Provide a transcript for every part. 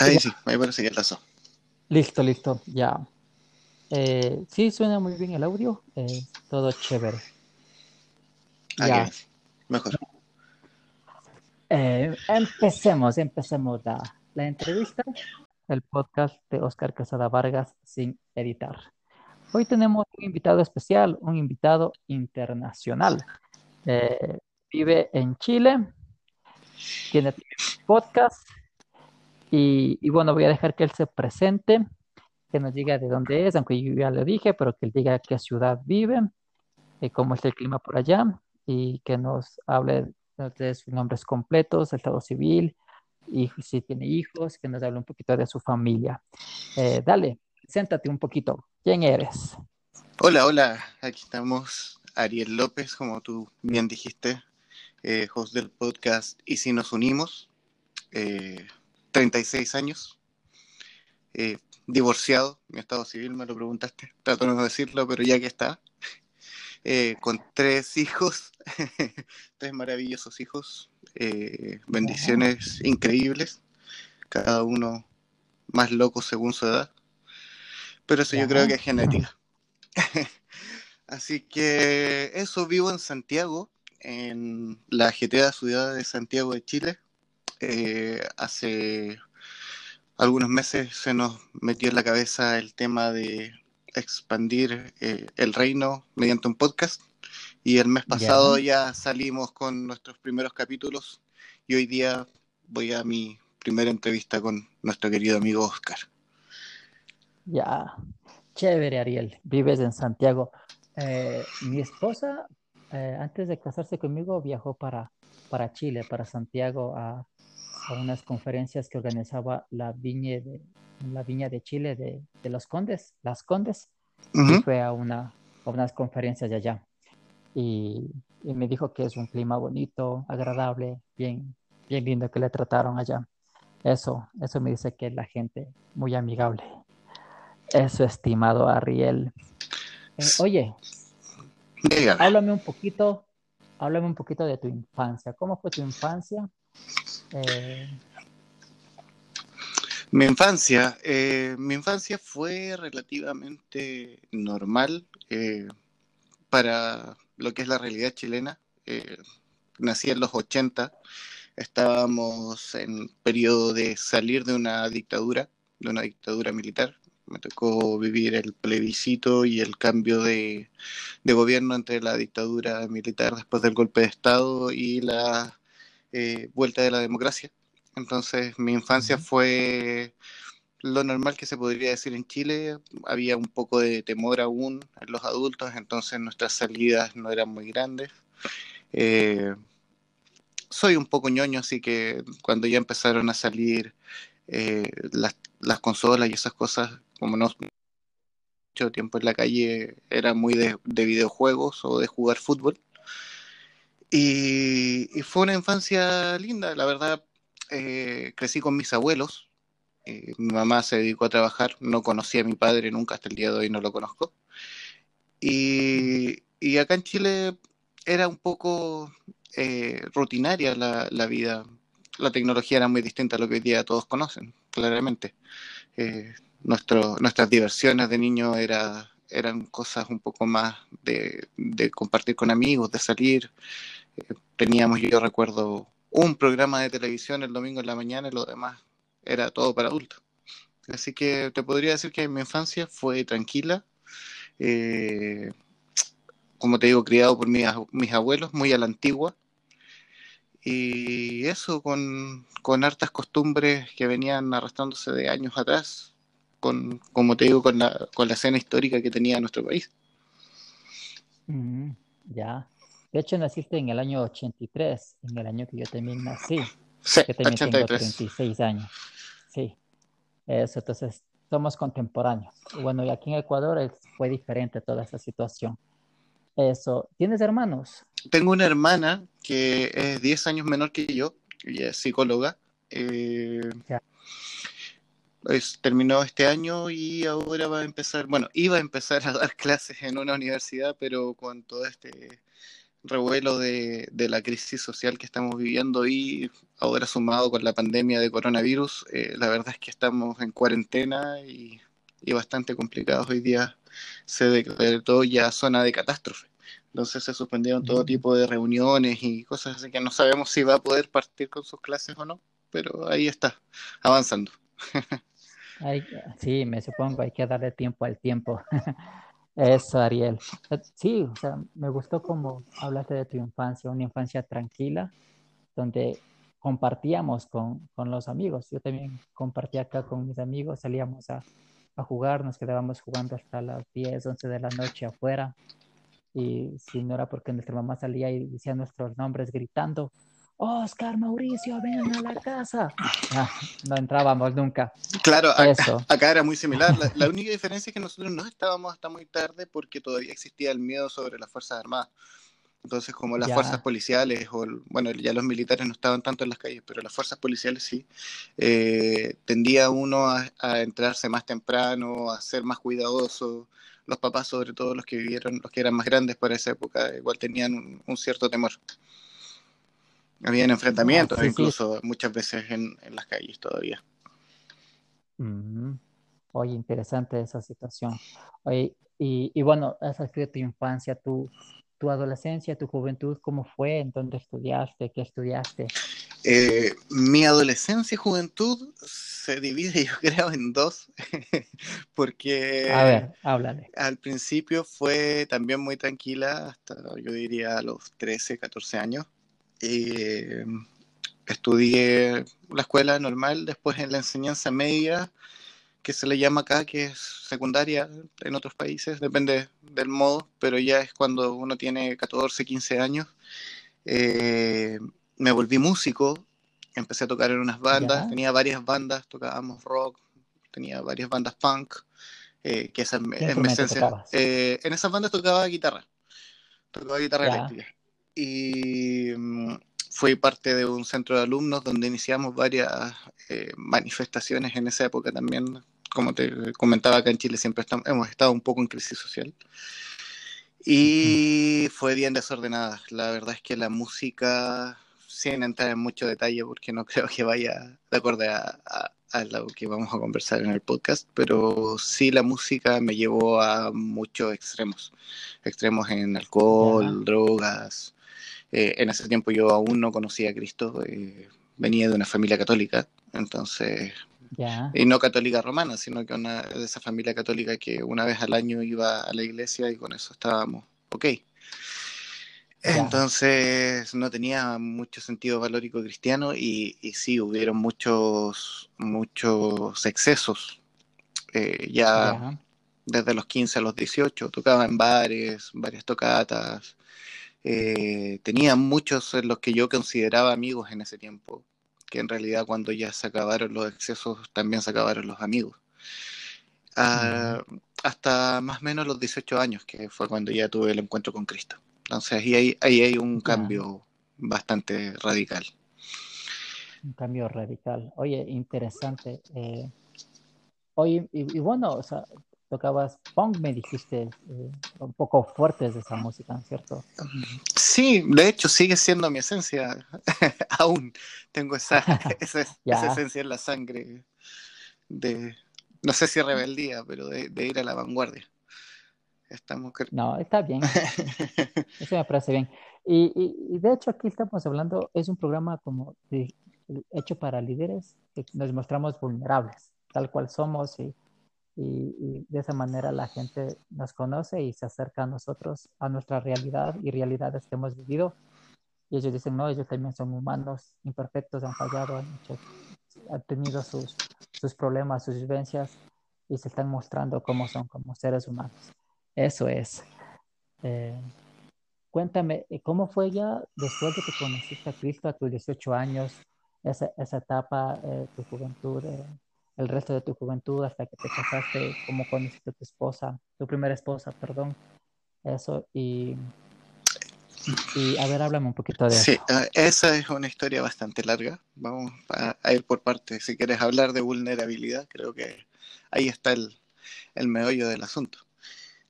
Ahí sí, ahí parece que pasó. Listo, listo, ya. Eh, sí, suena muy bien el audio, eh, todo chévere. Ah, Ya. Mejor. Eh, empecemos, empecemos la, la entrevista, el podcast de Oscar Casada Vargas sin editar. Hoy tenemos un invitado especial, un invitado internacional. Eh, vive en Chile, tiene podcast y, y bueno, voy a dejar que él se presente, que nos diga de dónde es, aunque yo ya lo dije, pero que él diga qué ciudad vive, eh, cómo es el clima por allá y que nos hable de sus nombres completos, estado civil y si tiene hijos, que nos hable un poquito de su familia. Eh, dale, siéntate un poquito. ¿Quién eres? Hola, hola, aquí estamos. Ariel López, como tú bien dijiste, eh, host del podcast Y si nos unimos, eh, 36 años, eh, divorciado, mi estado civil me lo preguntaste, trato de no decirlo, pero ya que está, eh, con tres hijos, tres maravillosos hijos, eh, bendiciones increíbles, cada uno más loco según su edad, pero eso yo creo que es genética. Así que eso, vivo en Santiago, en la ajetreada ciudad de Santiago de Chile. Eh, hace algunos meses se nos metió en la cabeza el tema de expandir eh, el reino mediante un podcast y el mes pasado ya salimos con nuestros primeros capítulos y hoy día voy a mi primera entrevista con nuestro querido amigo Oscar. Ya, chévere, Ariel. Vives en Santiago. Eh, mi esposa, eh, antes de casarse conmigo, viajó para, para Chile, para Santiago, a, a unas conferencias que organizaba la Viña de, la Viña de Chile de, de los Condes, las Condes, y Ujú. fue a, una, a unas conferencias de allá. Y, y me dijo que es un clima bonito, agradable, bien, bien lindo que le trataron allá. Eso, eso me dice que es la gente muy amigable. Eso, estimado Ariel. Eh, oye, Dígame. háblame un poquito, háblame un poquito de tu infancia. ¿Cómo fue tu infancia? Eh, Mi infancia, eh, mi infancia fue relativamente normal eh, para lo que es la realidad chilena. Eh, nací en los 80, estábamos en periodo de salir de una dictadura, de una dictadura militar. Me tocó vivir el plebiscito y el cambio de gobierno entre la dictadura militar después del golpe de Estado y la eh, vuelta de la democracia. Entonces mi infancia fue lo normal que se podría decir en Chile. Había un poco de temor aún en los adultos, entonces nuestras salidas no eran muy grandes. Eh, soy un poco ñoño, así que cuando ya empezaron a salir eh, las, las consolas y esas cosas, como no mucho tiempo en la calle, era muy de, de videojuegos o de jugar fútbol. Y, fue una infancia linda, la verdad. eh, crecí con mis abuelos. Eh, mi mamá se dedicó a trabajar, no conocí a mi padre nunca, hasta el día de hoy no lo conozco. Y, y acá en Chile era un poco eh, rutinaria la, la vida. La tecnología era muy distinta a lo que hoy día todos conocen, claramente. Nuestro, nuestras diversiones de niño era, eran cosas un poco más de, de compartir con amigos, de salir. Teníamos, yo recuerdo, un programa de televisión el domingo en la mañana y lo demás era todo para adultos. Así que te podría decir que mi infancia fue tranquila. Eh, como te digo, criado por mis, mis abuelos, muy a la antigua. Y eso con, con hartas costumbres que venían arrastrándose de años atrás, con, como te digo, con la, con la escena histórica que tenía nuestro país. mm, ya. De hecho, naciste en el año 83, en el año que yo también nací, Sí, que también tengo 83. 36 años. Sí, eso, entonces somos contemporáneos. Bueno, y aquí en Ecuador fue diferente toda esa situación. Eso, ¿tienes hermanos? Tengo una hermana que es 10 años menor que yo, ella es psicóloga. Eh, Ya. es- terminó este año y ahora va a empezar, bueno, iba a empezar a dar clases en una universidad, pero con todo este revuelo de, la crisis social que estamos viviendo y ahora sumado con la pandemia de coronavirus, eh, la verdad es que estamos en cuarentena y, bastante complicados. Hoy día se declaró ya zona de catástrofe. Entonces se suspendieron todo tipo de reuniones y cosas así que no sabemos si va a poder partir con sus clases o no, pero ahí está, avanzando. sí, me supongo, hay que darle tiempo al tiempo. Eso, Ariel. Sí, o sea, me gustó como hablaste de tu infancia, una infancia tranquila, donde compartíamos con, con los amigos. Yo también compartía acá con mis amigos, salíamos a, a, jugar, nos quedábamos jugando hasta las 10, 11 de la noche afuera. Y si no era porque nuestra mamá salía y decía nuestros nombres gritando, Oscar, Mauricio, vengan a la casa. Ah, no entrábamos nunca. Claro, acá, era muy similar. La, única diferencia es que nosotros no estábamos hasta muy tarde porque todavía existía el miedo sobre las Fuerzas Armadas. Entonces, como las fuerzas policiales, o bueno, ya los militares no estaban tanto en las calles, pero las fuerzas policiales sí, eh, tendía uno a, entrarse más temprano, a ser más cuidadoso. Los papás, sobre todo los que vivieron, los que eran más grandes para esa época, igual tenían un cierto temor. Habían enfrentamientos incluso muchas veces en, las calles todavía. Mm. Oye, interesante esa situación. Oye, y, bueno, esa fue tu infancia, tu, tu adolescencia, tu juventud, ¿cómo fue? ¿En dónde estudiaste? ¿Qué estudiaste? Eh, mi adolescencia y juventud se divide, yo creo, en dos, porque a ver, háblale. al principio fue también muy tranquila, hasta yo diría a los 13, 14 años. Eh, estudié la escuela normal, después en la enseñanza media, que se le llama acá, que es secundaria en otros países, depende del modo, pero ya es cuando uno tiene 14, 15 años. Eh, me volví músico, empecé a tocar en unas bandas, tenía varias bandas, tocábamos rock, tenía varias bandas punk, eh, que esa es mi esencia. en esas bandas tocaba guitarra, tocaba guitarra eléctrica y mm, fui parte de un centro de alumnos donde iniciamos varias eh, manifestaciones en esa época también. Como te comentaba, acá en Chile siempre hemos estado un poco en crisis social. Y fue bien desordenada. La verdad es que la música, sin entrar en mucho detalle, porque no creo que vaya de acuerdo a, a, lo que vamos a conversar en el podcast, pero sí la música me llevó a muchos extremos. Extremos en alcohol, drogas, eh, en ese tiempo yo aún no conocía a Cristo, eh, venía de una familia católica, entonces, y no católica romana, sino que una de esa familia católica que una vez al año iba a la iglesia y con eso estábamos ok. Entonces no tenía mucho sentido valórico cristiano y, y sí, hubieron muchos, muchos excesos. Eh, ya desde los 15 a los 18 tocaba en bares, varias tocatas, eh, tenía muchos en los que yo consideraba amigos en ese tiempo, que en realidad cuando ya se acabaron los excesos también se acabaron los amigos. Ah, hasta más o menos los 18 años, que fue cuando ya tuve el encuentro con Cristo. Entonces ahí hay, ahí hay un cambio bastante radical. Un cambio radical. Oye, interesante. Eh, oye, y, y, bueno, o sea, tocabas punk, me dijiste, eh, un poco fuertes de esa música, ¿cierto? Sí, de hecho sigue siendo mi esencia, aún tengo esa, esa, esencia en la sangre de, no sé si rebeldía, pero de, ir a la vanguardia. Estamos... No, está bien. Eso me parece bien. Y, y, de hecho aquí estamos hablando, es un programa como hecho para líderes que nos mostramos vulnerables, tal cual somos y y, de esa manera la gente nos conoce y se acerca a nosotros, a nuestra realidad y realidades que hemos vivido. Y ellos dicen, no, ellos también son humanos, imperfectos, han fallado, han, han tenido sus, sus problemas, sus vivencias y se están mostrando cómo son como seres humanos. Eso es. Eh, cuéntame, ¿cómo fue ya después de que conociste a Cristo a tus 18 años, esa, esa etapa, eh, tu juventud? Eh, el resto de tu juventud hasta que te casaste, como conociste a tu esposa, tu primera esposa, perdón. Eso, y, y a ver, háblame un poquito de sí, eso. Ah, esa es una historia bastante larga. Vamos a, ir por partes. Si quieres hablar de vulnerabilidad, creo que ahí está el, el meollo del asunto.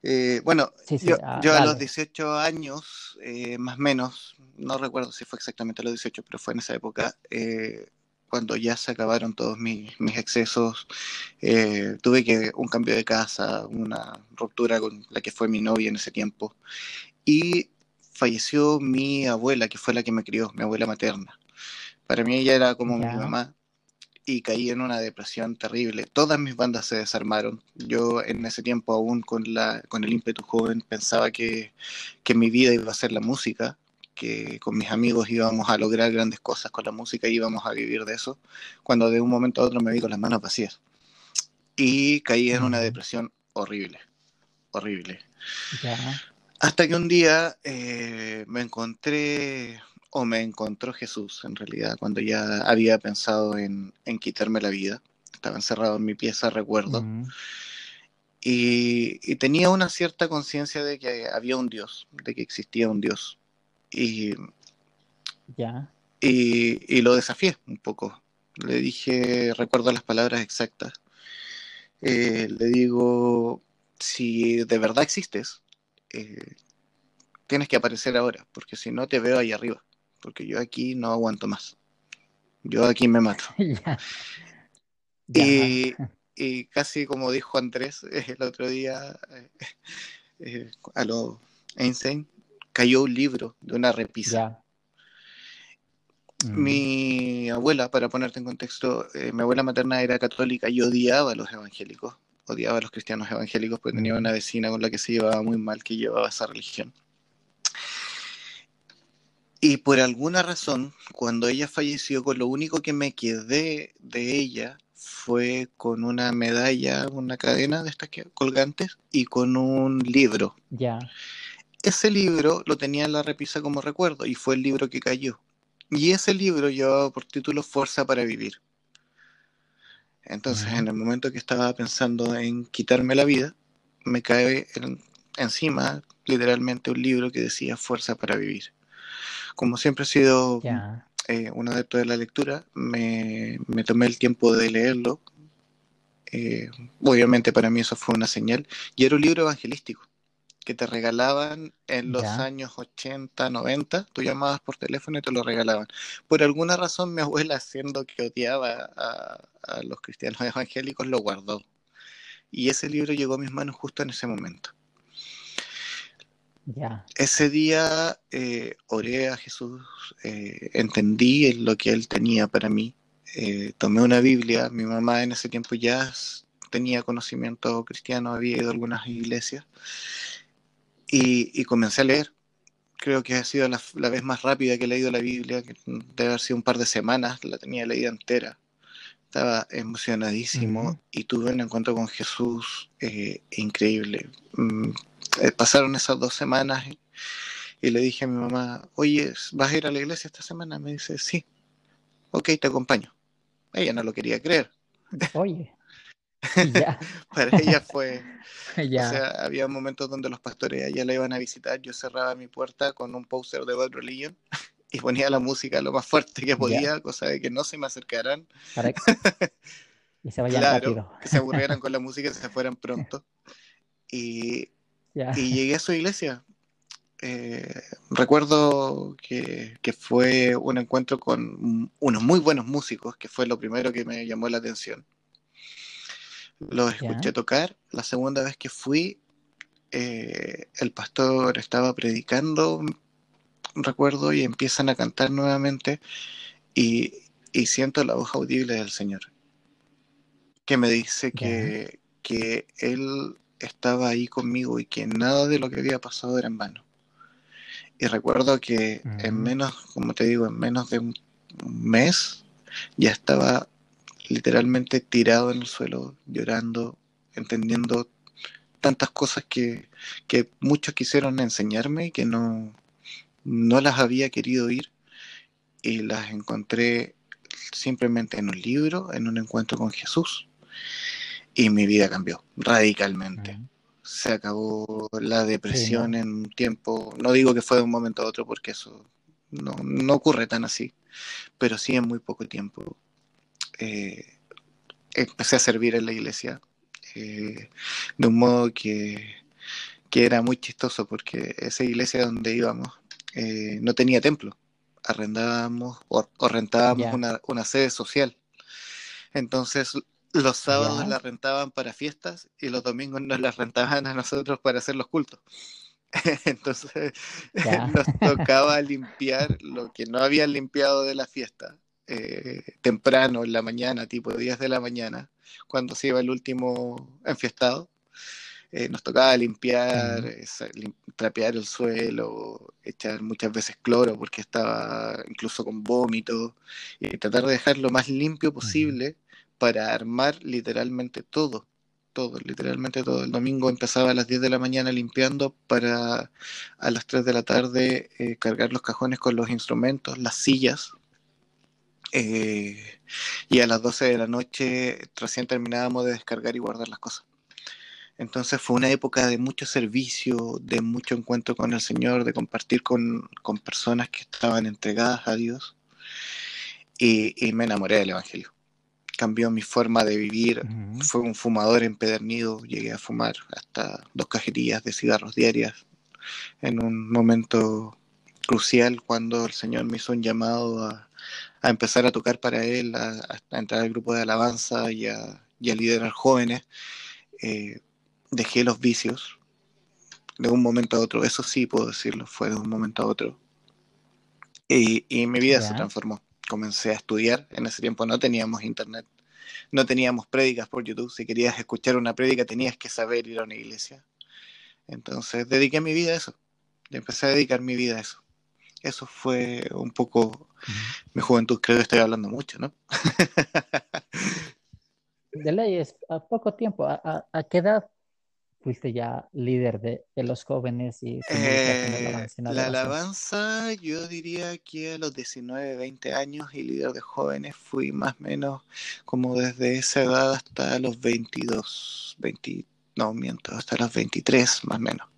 Eh, bueno, Sí, sí, yo, ah, yo a los dale. 18 años, eh, más o menos, no recuerdo si fue exactamente a los 18, pero fue en esa época, eh, cuando ya se acabaron todos mis, mis excesos, eh, tuve que un cambio de casa, una ruptura con la que fue mi novia en ese tiempo, y falleció mi abuela, que fue la que me crió, mi abuela materna. Para mí ella era como mi mamá y caí en una depresión terrible. Todas mis bandas se desarmaron. Yo en ese tiempo aún con, la, con el ímpetu joven pensaba que, que mi vida iba a ser la música, que con mis amigos íbamos a lograr grandes cosas con la música y íbamos a vivir de eso, cuando de un momento a otro me vi con las manos vacías. Y caí en una depresión horrible, horrible. Hasta que un día eh, me encontré, o me encontró Jesús en realidad, cuando ya había pensado en, en quitarme la vida. Estaba encerrado en mi pieza, recuerdo, mm, y, y tenía una cierta conciencia de que había un Dios, de que existía un Dios. Y, ya, y, y lo desafié un poco. Le dije, recuerdo las palabras exactas, eh, le digo, si de verdad existes, eh, tienes que aparecer ahora, porque si no te veo ahí arriba, porque yo aquí no aguanto más, yo aquí me mato. Y, y casi como dijo Andrés el otro día eh, a lo Einstein, cayó un libro de una repisa. mm, Mi abuela, para ponerte en contexto, eh, mi abuela materna era católica y odiaba a los evangélicos, odiaba a los cristianos evangélicos porque tenía mm, una vecina con la que se llevaba muy mal que llevaba esa religión. Y por alguna razón, cuando ella falleció, con lo único que me quedé de ella fue con una medalla, una cadena de estas que, colgantes y con un libro. ya, Ese libro lo tenía en la repisa como recuerdo y fue el libro que cayó. Y ese libro llevaba por título Fuerza para Vivir. Entonces, en el momento que estaba pensando en quitarme la vida, me cae en- encima literalmente un libro que decía Fuerza para Vivir. Como siempre he sido ya, eh, un adepto de la lectura, me, me tomé el tiempo de leerlo. Eh, obviamente para mí eso fue una señal. Y era un libro evangelístico que te regalaban en los ya, años 80, 90. Tú llamabas por teléfono y te lo regalaban. Por alguna razón mi abuela, siendo que odiaba a, a los cristianos evangélicos, lo guardó. Y ese libro llegó a mis manos justo en ese momento. Ese día eh, oré a Jesús, eh, entendí lo que Él tenía para mí, eh, tomé una Biblia, mi mamá en ese tiempo ya tenía conocimiento cristiano, había ido a algunas iglesias, y, y comencé a leer. Creo que ha sido la, la vez más rápida que he leído la Biblia, que debe haber sido un par de semanas, la tenía leída entera. Estaba emocionadísimo y tuve un encuentro con Jesús eh, increíble. Mm, eh, pasaron esas dos semanas y, y le dije a mi mamá, oye, ¿vas a ir a la iglesia esta semana? Me dice, sí, ok, te acompaño. Ella no lo quería creer. oye, ya, Para ella fue, o ya, sea, había momentos donde los pastores allá la iban a visitar, yo cerraba mi puerta con un póster de Bad Religion y ponía la música lo más fuerte que ya, podía, cosa de que no se me acercaran. para y se vayan Claro, rápido. que se aburrieran con la música y se fueran pronto. Y, Ya, y llegué a su iglesia. Eh, recuerdo que, que fue un encuentro con unos muy buenos músicos, que fue lo primero que me llamó la atención. Los escuché tocar. La segunda vez que fui, eh, el pastor estaba predicando, recuerdo, y empiezan a cantar nuevamente y, y siento la voz audible del Señor, que me dice que, que Él estaba ahí conmigo y que nada de lo que había pasado era en vano. Y recuerdo que en mm, menos, como te digo, en menos de un mes ya estaba literalmente tirado en el suelo, llorando, entendiendo tantas cosas que, que muchos quisieron enseñarme y que no, no las había querido oír. Y las encontré simplemente en un libro, en un encuentro con Jesús. Y mi vida cambió radicalmente. Se acabó la depresión en un tiempo, no digo que fue de un momento a otro porque eso no, no ocurre tan así, pero sí en muy poco tiempo. Eh, empecé a servir en la iglesia eh, de un modo que, que era muy chistoso porque esa iglesia donde íbamos eh, no tenía templo. Arrendábamos o, rentábamos una, una, sede social. Entonces los sábados la rentaban para fiestas y los domingos nos la rentaban a nosotros para hacer los cultos. Entonces nos tocaba limpiar lo que no habían limpiado de la fiesta eh, temprano en la mañana, tipo 10 de la mañana, cuando se iba el último enfiestado. Eh, nos tocaba limpiar, trapear el suelo, echar muchas veces cloro porque estaba incluso con vómito y tratar de dejar lo más limpio posible para armar literalmente todo, todo, literalmente todo. El domingo empezaba a las 10 de la mañana limpiando para a las 3 de la tarde eh, cargar los cajones con los instrumentos, las sillas. Eh, y a las 12 de la noche recién terminábamos de descargar y guardar las cosas. Entonces fue una época de mucho servicio, de mucho encuentro con el Señor, de compartir con, personas que estaban entregadas a Dios. y me enamoré del Evangelio cambió mi forma de vivir. Fue un fumador empedernido, llegué a fumar hasta dos cajetillas de cigarros diarias en un momento crucial cuando el Señor me hizo un llamado a, empezar a tocar para Él, a, entrar al grupo de alabanza y a, liderar jóvenes. Eh, dejé los vicios de un momento a otro, eso sí puedo decirlo, fue de un momento a otro. Y, mi vida se transformó comencé a estudiar. En ese tiempo no teníamos internet, no teníamos prédicas por YouTube. Si querías escuchar una prédica tenías que saber ir a una iglesia. Entonces dediqué mi vida a eso. Y empecé a dedicar mi vida a eso. Eso fue un poco mi juventud. Creo que estoy hablando mucho, ¿no? de leyes, a poco tiempo, ¿a, a qué edad fuiste ya líder de, los jóvenes y eh, la alabanza yo diría que a los 19, 20 años y líder de jóvenes fui más o menos como desde esa edad hasta los 22, 20, no miento, hasta los 23 más o menos.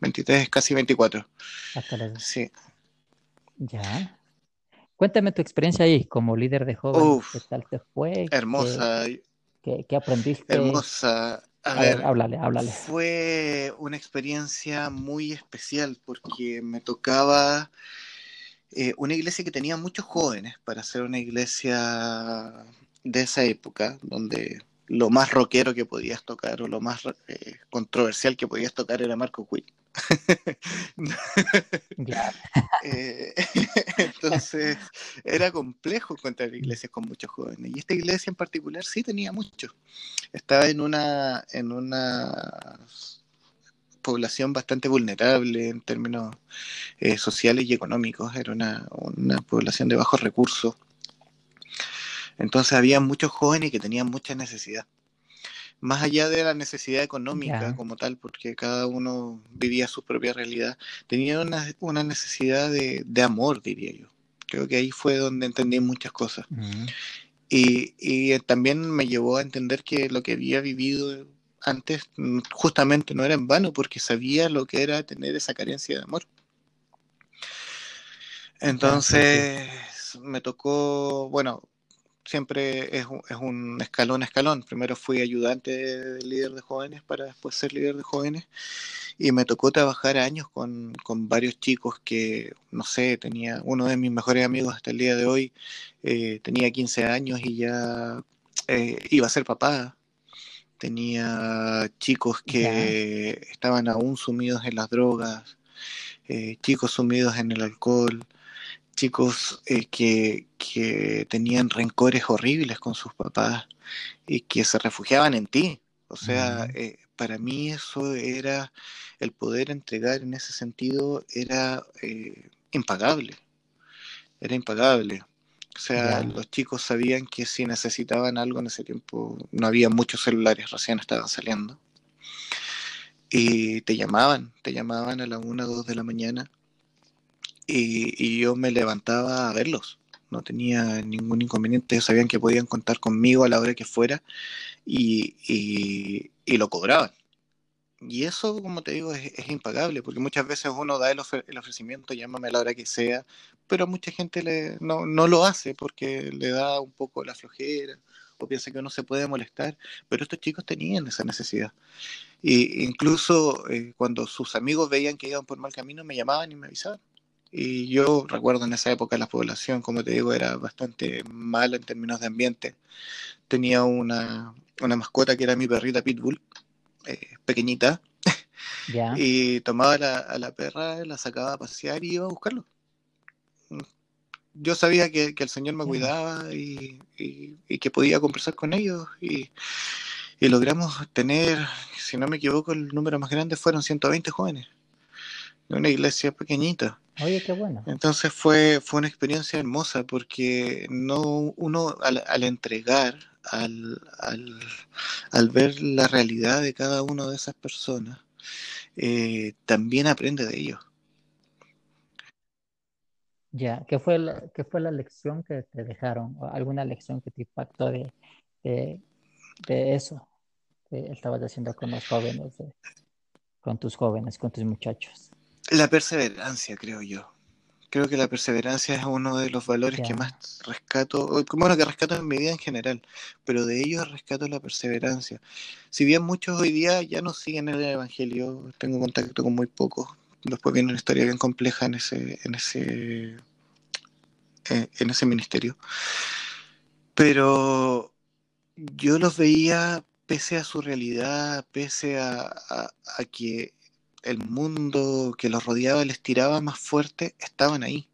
23, casi 24. Hasta los... Sí. Ya. Cuéntame tu experiencia ahí como líder de jóvenes. ¿Qué tal te fue? Hermosa. ¿Qué, qué aprendiste? Hermosa a, ver, háblale, háblale. Fue una experiencia muy especial porque me tocaba eh, una iglesia que tenía muchos jóvenes para ser una iglesia de esa época, donde lo más rockero que podías tocar o lo más eh, controversial que podías tocar era Marco Quinn. Eh, entonces era complejo encontrar iglesias con muchos jóvenes y esta iglesia en particular sí tenía muchos. Estaba en una en una población bastante vulnerable en términos eh, sociales y económicos. Era una, una población de bajos recursos. Entonces había muchos jóvenes que tenían mucha necesidad más allá de la necesidad económica como tal, porque cada uno vivía su propia realidad, tenía una, una necesidad de, de, amor, diría yo. Creo que ahí fue donde entendí muchas cosas. y, y, también me llevó a entender que lo que había vivido antes mm, justamente no era en vano, porque sabía lo que era tener esa carencia de amor. Entonces me tocó, bueno, siempre es un, es un escalón a escalón. Primero fui ayudante de líder de jóvenes para después ser líder de jóvenes y me tocó trabajar años con, con, varios chicos que, no sé, tenía uno de mis mejores amigos hasta el día de hoy, eh, tenía 15 años y ya eh, iba a ser papá. Tenía chicos que estaban aún sumidos en las drogas, eh, chicos sumidos en el alcohol, chicos eh, que, tenían rencores horribles con sus papás y que se refugiaban en ti. O sea, eh, para mí eso era, el poder entregar en ese sentido era eh, impagable. Era impagable. O sea, los chicos sabían que si necesitaban algo en ese tiempo, no había muchos celulares, recién estaban saliendo. Y te llamaban, te llamaban a la una o dos de la mañana y, yo me levantaba a verlos. No tenía ningún inconveniente, sabían que podían contar conmigo a la hora que fuera y, lo cobraban. Y eso, como te digo, es, impagable, porque muchas veces uno da el, ofrecimiento, llámame a la hora que sea, pero mucha gente le, no, no lo hace porque le da un poco la flojera o piensa que uno se puede molestar, pero estos chicos tenían esa necesidad. Y incluso eh, cuando sus amigos veían que iban por mal camino, me llamaban y me avisaban. Y yo recuerdo en esa época la población, como te digo, era bastante mala en términos de ambiente. Tenía una, una mascota que era mi perrita Pitbull, eh, pequeñita, y tomaba la- a la perra, la sacaba a pasear y iba a buscarlo. Yo sabía que, que el Señor me cuidaba y, y- y que podía conversar con ellos y, y logramos tener, si no me equivoco, el número más grande fueron 120 jóvenes de una iglesia pequeñita. Oye, qué bueno. Entonces fue, fue una experiencia hermosa porque no uno al, al entregar, al, al, al ver la realidad de cada una de esas personas, eh, también aprende de ellos. Ya, ¿qué fue la, qué fue la lección que te dejaron? ¿O alguna lección que te impactó de, de, de eso que estabas haciendo con los jóvenes, de- con tus jóvenes, con tus muchachos? La perseverancia, creo yo. Creo que la perseverancia es uno de los valores que más rescato, bueno, que rescato en mi vida en general, pero de ellos rescato la perseverancia. Si bien muchos hoy día ya no siguen el Evangelio, tengo contacto con muy pocos, después viene una historia bien compleja en ese, en ese, eh, en ese ministerio, pero yo los veía pese a su realidad, pese a, a- a que el mundo que los rodeaba les tiraba más fuerte, estaban ahí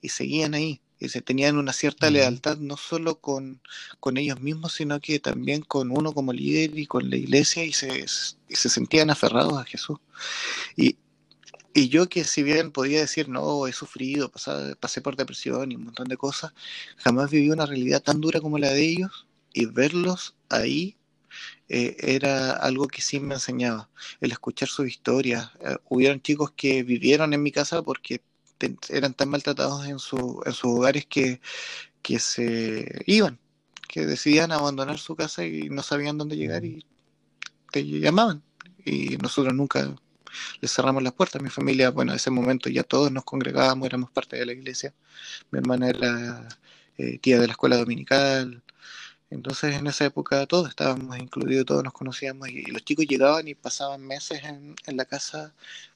y seguían ahí. Y se tenían una cierta ujú, lealtad no solo con, con ellos mismos, sino que también con uno como líder y con la iglesia y se, y se sentían aferrados a Jesús. Y, y yo que si bien podía decir, no, he sufrido, pasé, pasé por depresión y un montón de cosas, jamás viví una realidad tan dura como la de ellos y verlos ahí eh, era algo que sí me enseñaba, el escuchar sus historias. Eh, hubieron chicos que vivieron en mi casa porque te- eran tan maltratados en, su, en sus hogares que, que se iban, que decidían abandonar su casa y no sabían dónde llegar ujú, y te llamaban. Y nosotros nunca les cerramos las puertas. Mi familia, bueno, en ese momento ya todos nos congregábamos, éramos parte de la iglesia. Mi hermana era eh, tía de la escuela dominical. Entonces en esa época todos estábamos incluidos, todos nos conocíamos y, los chicos llegaban y pasaban meses en, en la casa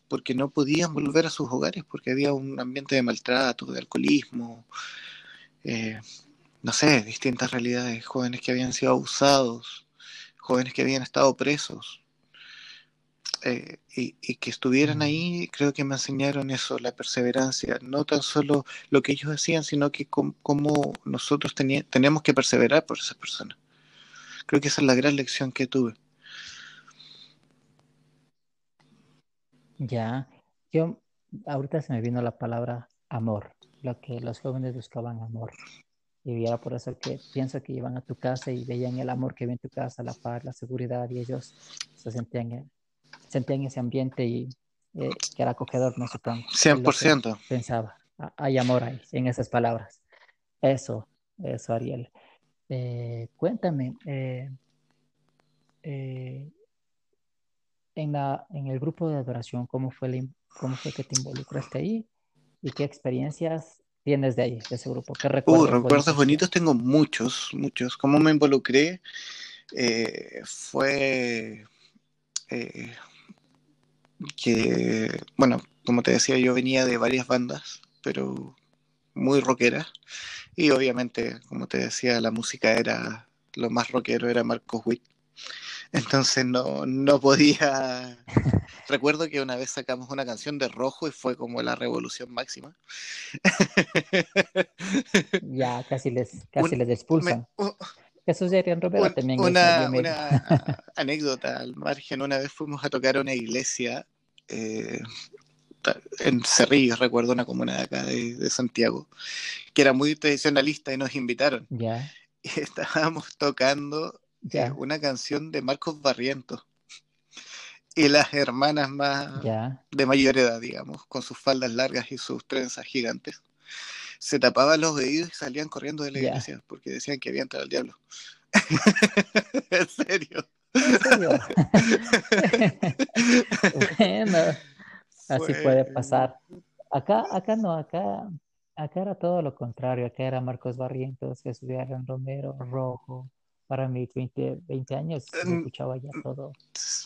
porque no podían volver a sus hogares, porque había un ambiente de maltrato, de alcoholismo, eh, no sé, distintas realidades, jóvenes que habían sido abusados, jóvenes que habían estado presos, eh, y, y que estuvieran ujú. ahí, creo que me enseñaron eso, la perseverancia, no tan solo lo que ellos hacían, sino que cómo nosotros tení- tenemos que perseverar por esas personas. Creo que esa es la gran lección que tuve. Ya, yo ahorita se me vino la palabra amor, lo que los jóvenes buscaban amor. Y era por eso que pienso que iban a tu casa y veían el amor que había en tu casa, la paz, la seguridad, y ellos se sentían, sentían ese ambiente y eh, que era acogedor, no supongo. Es lo que 100%. pensaba. Ah, Hay amor ahí, en esas palabras. Eso, eso, Ariel. Eh, cuéntame, eh, eh, en la, en el grupo de adoración, ¿cómo fue, la cómo fue que te involucraste ahí? ¿Y qué experiencias tienes de ahí, de ese grupo? ¿Qué Uh, recuerdos recuerdos bonitos tengo muchos, muchos. ¿Cómo me involucré? Fue eh, que, bueno, como te decía, yo venía de varias bandas, pero muy rockeras. Y obviamente, como te decía, la música era lo más rockero, era Marcos Witt. Entonces no, no podía. Recuerdo que una vez sacamos una canción de rojo y fue como la revolución máxima. Ya casi les, casi Un- les me- expulsan. Adrián Romero un- también es medio, una, anécdota al margen. Una vez fuimos a tocar a una iglesia eh, en Cerrillos, recuerdo una comuna de acá de, de Santiago, que era muy tradicionalista y nos invitaron. Ya, Y estábamos tocando eh, una canción de Marcos Barrientos. Y las hermanas más de mayor edad, digamos, con sus faldas largas y sus trenzas gigantes, se tapaban los oídos y salían corriendo de la iglesia porque decían que había entrado el diablo. en serio. ¿En serio? Bueno, así Fue- puede pasar. Acá, acá no, acá, acá era todo lo contrario. Acá era Marcos Barrientos, Jesús Romero, Rojo. Para mis 20, 20 años Mm, escuchaba ya todo.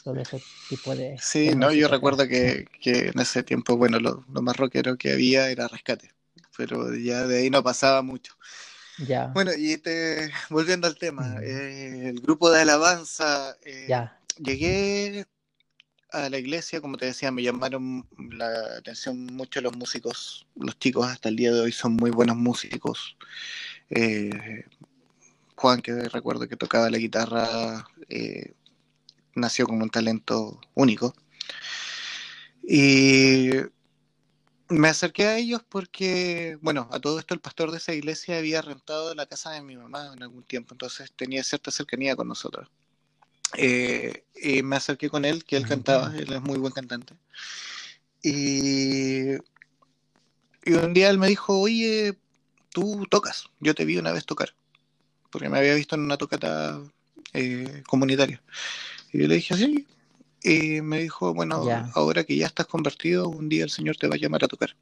todo ese tipo de... Sí, de no, yo recuerdo que, que en ese tiempo, bueno, lo, lo más rockero que había era Rescate, pero ya de ahí no pasaba mucho. Ya, Bueno, y te, volviendo al tema, Mm. eh, el grupo de alabanza, eh, ya, llegué a la iglesia, como te decía, me llamaron la atención mucho los músicos, los chicos hasta el día de hoy son muy buenos músicos. Eh, Juan, que recuerdo que tocaba la guitarra, nació con un talento único. Y me acerqué a ellos porque, bueno, a todo esto el pastor de esa iglesia había rentado la casa de mi mamá en algún tiempo, entonces tenía cierta cercanía con nosotros. Eh, y me acerqué con él, que él cantaba, él es muy buen cantante. Y, y un día él me dijo, oye, tú tocas, yo te vi una vez tocar, porque me había visto en una tocata eh, comunitaria. Y yo le dije, sí. Y me dijo, bueno, ahora que ya estás convertido, un día el Señor te va a llamar a tocar.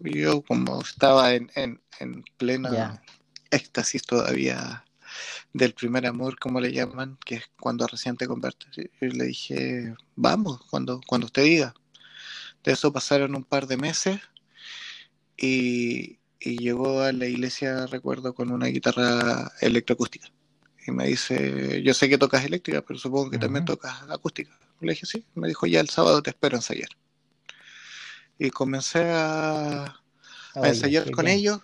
Y yo, como estaba en, en, en plena éxtasis todavía del primer amor, como le llaman, que es cuando recién te conviertes. Y le dije, vamos, cuando, cuando usted diga. De eso pasaron un par de meses y, y llegó a la iglesia, recuerdo, con una guitarra electroacústica. Y me dice, yo sé que tocas eléctrica, pero supongo que también Ujú. tocas acústica. Le dije, sí. Me dijo, ya el sábado te espero ensayar. Y comencé a, a ensayar con bien. ellos.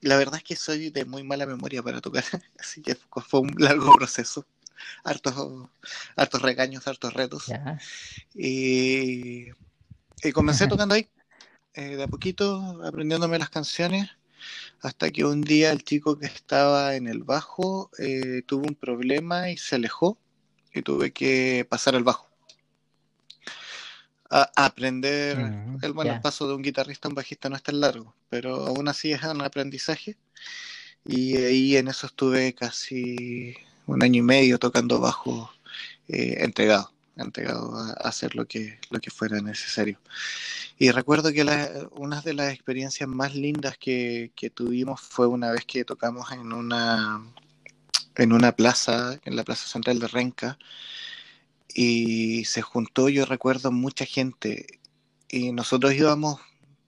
La verdad es que soy de muy mala memoria para tocar, así que fue un largo proceso. Hartos, hartos regaños, hartos retos. Y, y comencé tocando ahí, eh, de a poquito, aprendiéndome las canciones, hasta que un día el chico que estaba en el bajo eh, tuvo un problema y se alejó y tuve que pasar al bajo. A, a aprender, Mm, el, bueno, el paso de un guitarrista a un bajista no es tan largo, pero aún así es un aprendizaje. Y ahí en eso estuve casi un año y medio tocando bajo eh, entregado, entregado a, hacer lo que, lo que fuera necesario. Y recuerdo que la- una de las experiencias más lindas que, que tuvimos fue una vez que tocamos en una, en una plaza, en la plaza central de Renca, y se juntó, yo recuerdo, mucha gente, y nosotros íbamos,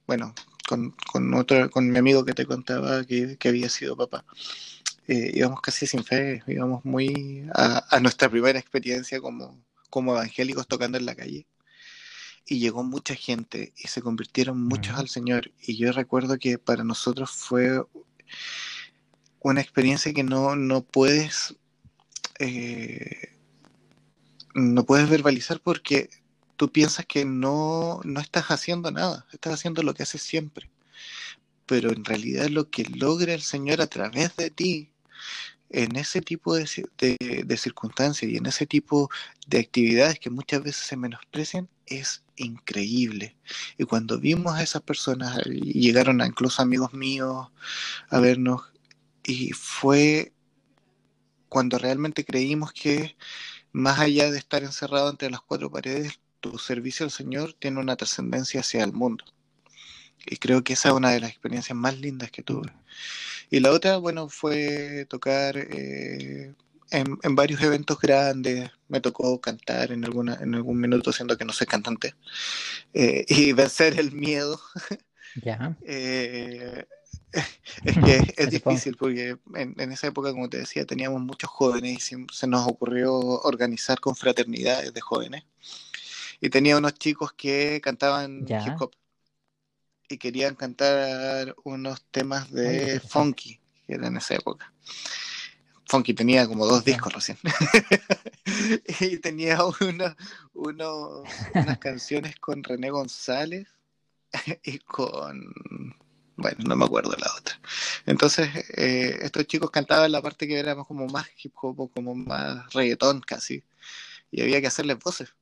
bueno, con, con, otro, con mi amigo que te contaba que, que había sido papá. Eh, íbamos casi sin fe, íbamos muy a, a nuestra primera experiencia como, como evangélicos tocando en la calle. Y llegó mucha gente y se convirtieron muchos al Señor. Y yo recuerdo que para nosotros fue una experiencia que no, no puedes eh, no puedes verbalizar porque tú piensas que no, no estás haciendo nada, estás haciendo lo que haces siempre. Pero en realidad lo que logra el Señor a través de ti, en ese tipo de, ci- de, de circunstancias y en ese tipo de actividades que muchas veces se menosprecian, es increíble. Y cuando vimos a esas personas, y llegaron a incluso amigos míos a vernos, y fue cuando realmente creímos que más allá de estar encerrado entre las cuatro paredes, tu servicio al Señor tiene una trascendencia hacia el mundo. Y creo que esa es una de las experiencias más lindas que tuve. Y la otra, bueno, fue tocar eh, en, en varios eventos grandes. Me tocó cantar en, alguna, en algún minuto, siendo que no soy cantante. Eh, y vencer el miedo. Ya, Eh, es que es difícil porque en, en esa época, como te decía, teníamos muchos jóvenes y se, nos ocurrió organizar confraternidades de jóvenes. Y tenía unos chicos que cantaban hip hop y querían cantar unos temas de funky, que era en esa época. Funky tenía como dos discos recién. y tenía una, uno- unas canciones con René González y con. Bueno, no me acuerdo la otra. Entonces, eh, estos chicos cantaban la parte que era como más hip hop o como más reggaetón casi. Y había que hacerles voces.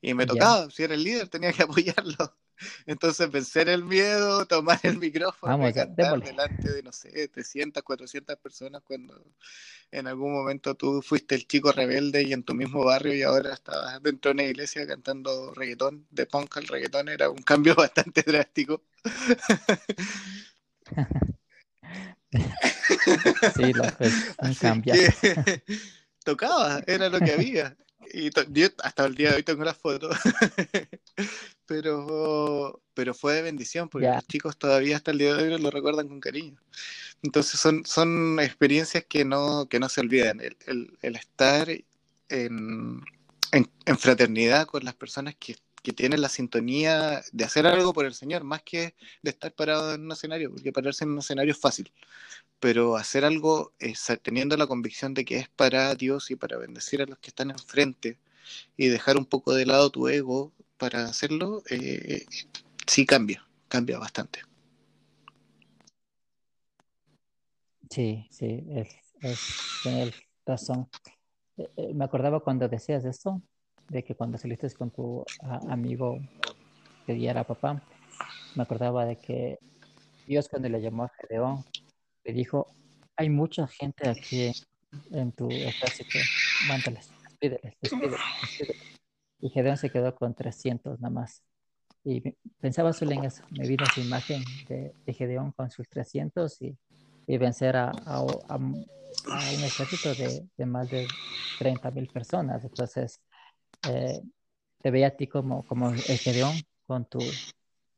y me tocaba, si era el líder, tenía que apoyarlo. Entonces, vencer el miedo, tomar el micrófono Vamos, y cantar delante de, no sé, 300, 400 personas cuando en algún momento tú fuiste el chico rebelde y en tu mismo barrio y ahora estabas dentro de una iglesia cantando reggaetón, de punk al reggaetón, era un cambio bastante drástico. sí, un Así cambio. que tocaba, era lo que había. Y yo hasta el día de hoy tengo las fotos. pero, pero fue de bendición, porque los chicos todavía hasta el día de hoy lo recuerdan con cariño. Entonces son, son experiencias que no, que no se olvidan. El, el, el estar en, en, fraternidad con las personas que, que, tienen la sintonía de hacer algo por el Señor, más que de estar parado en un escenario, porque pararse en un escenario es fácil, pero hacer algo teniendo la convicción de que es para Dios y para bendecir a los que están enfrente y dejar un poco de lado tu ego para hacerlo, eh, sí cambia, cambia bastante. Sí, sí, es, razón. Eh, eh, me acordaba cuando decías eso, de que cuando saliste con tu amigo que ya era papá, me acordaba de que Dios cuando le llamó a Gedeón, le dijo, hay mucha gente aquí en tu ejército, mándales, despídeles, despídeles, Y Gedeón se quedó con 300 nada más. Y pensaba solo en eso, me vino esa imagen de, Gedeón con sus 300 y, vencer a, a un ejército de, de, más de 30 mil personas. Entonces, eh, te veía a ti como, como el Gedeón con tu,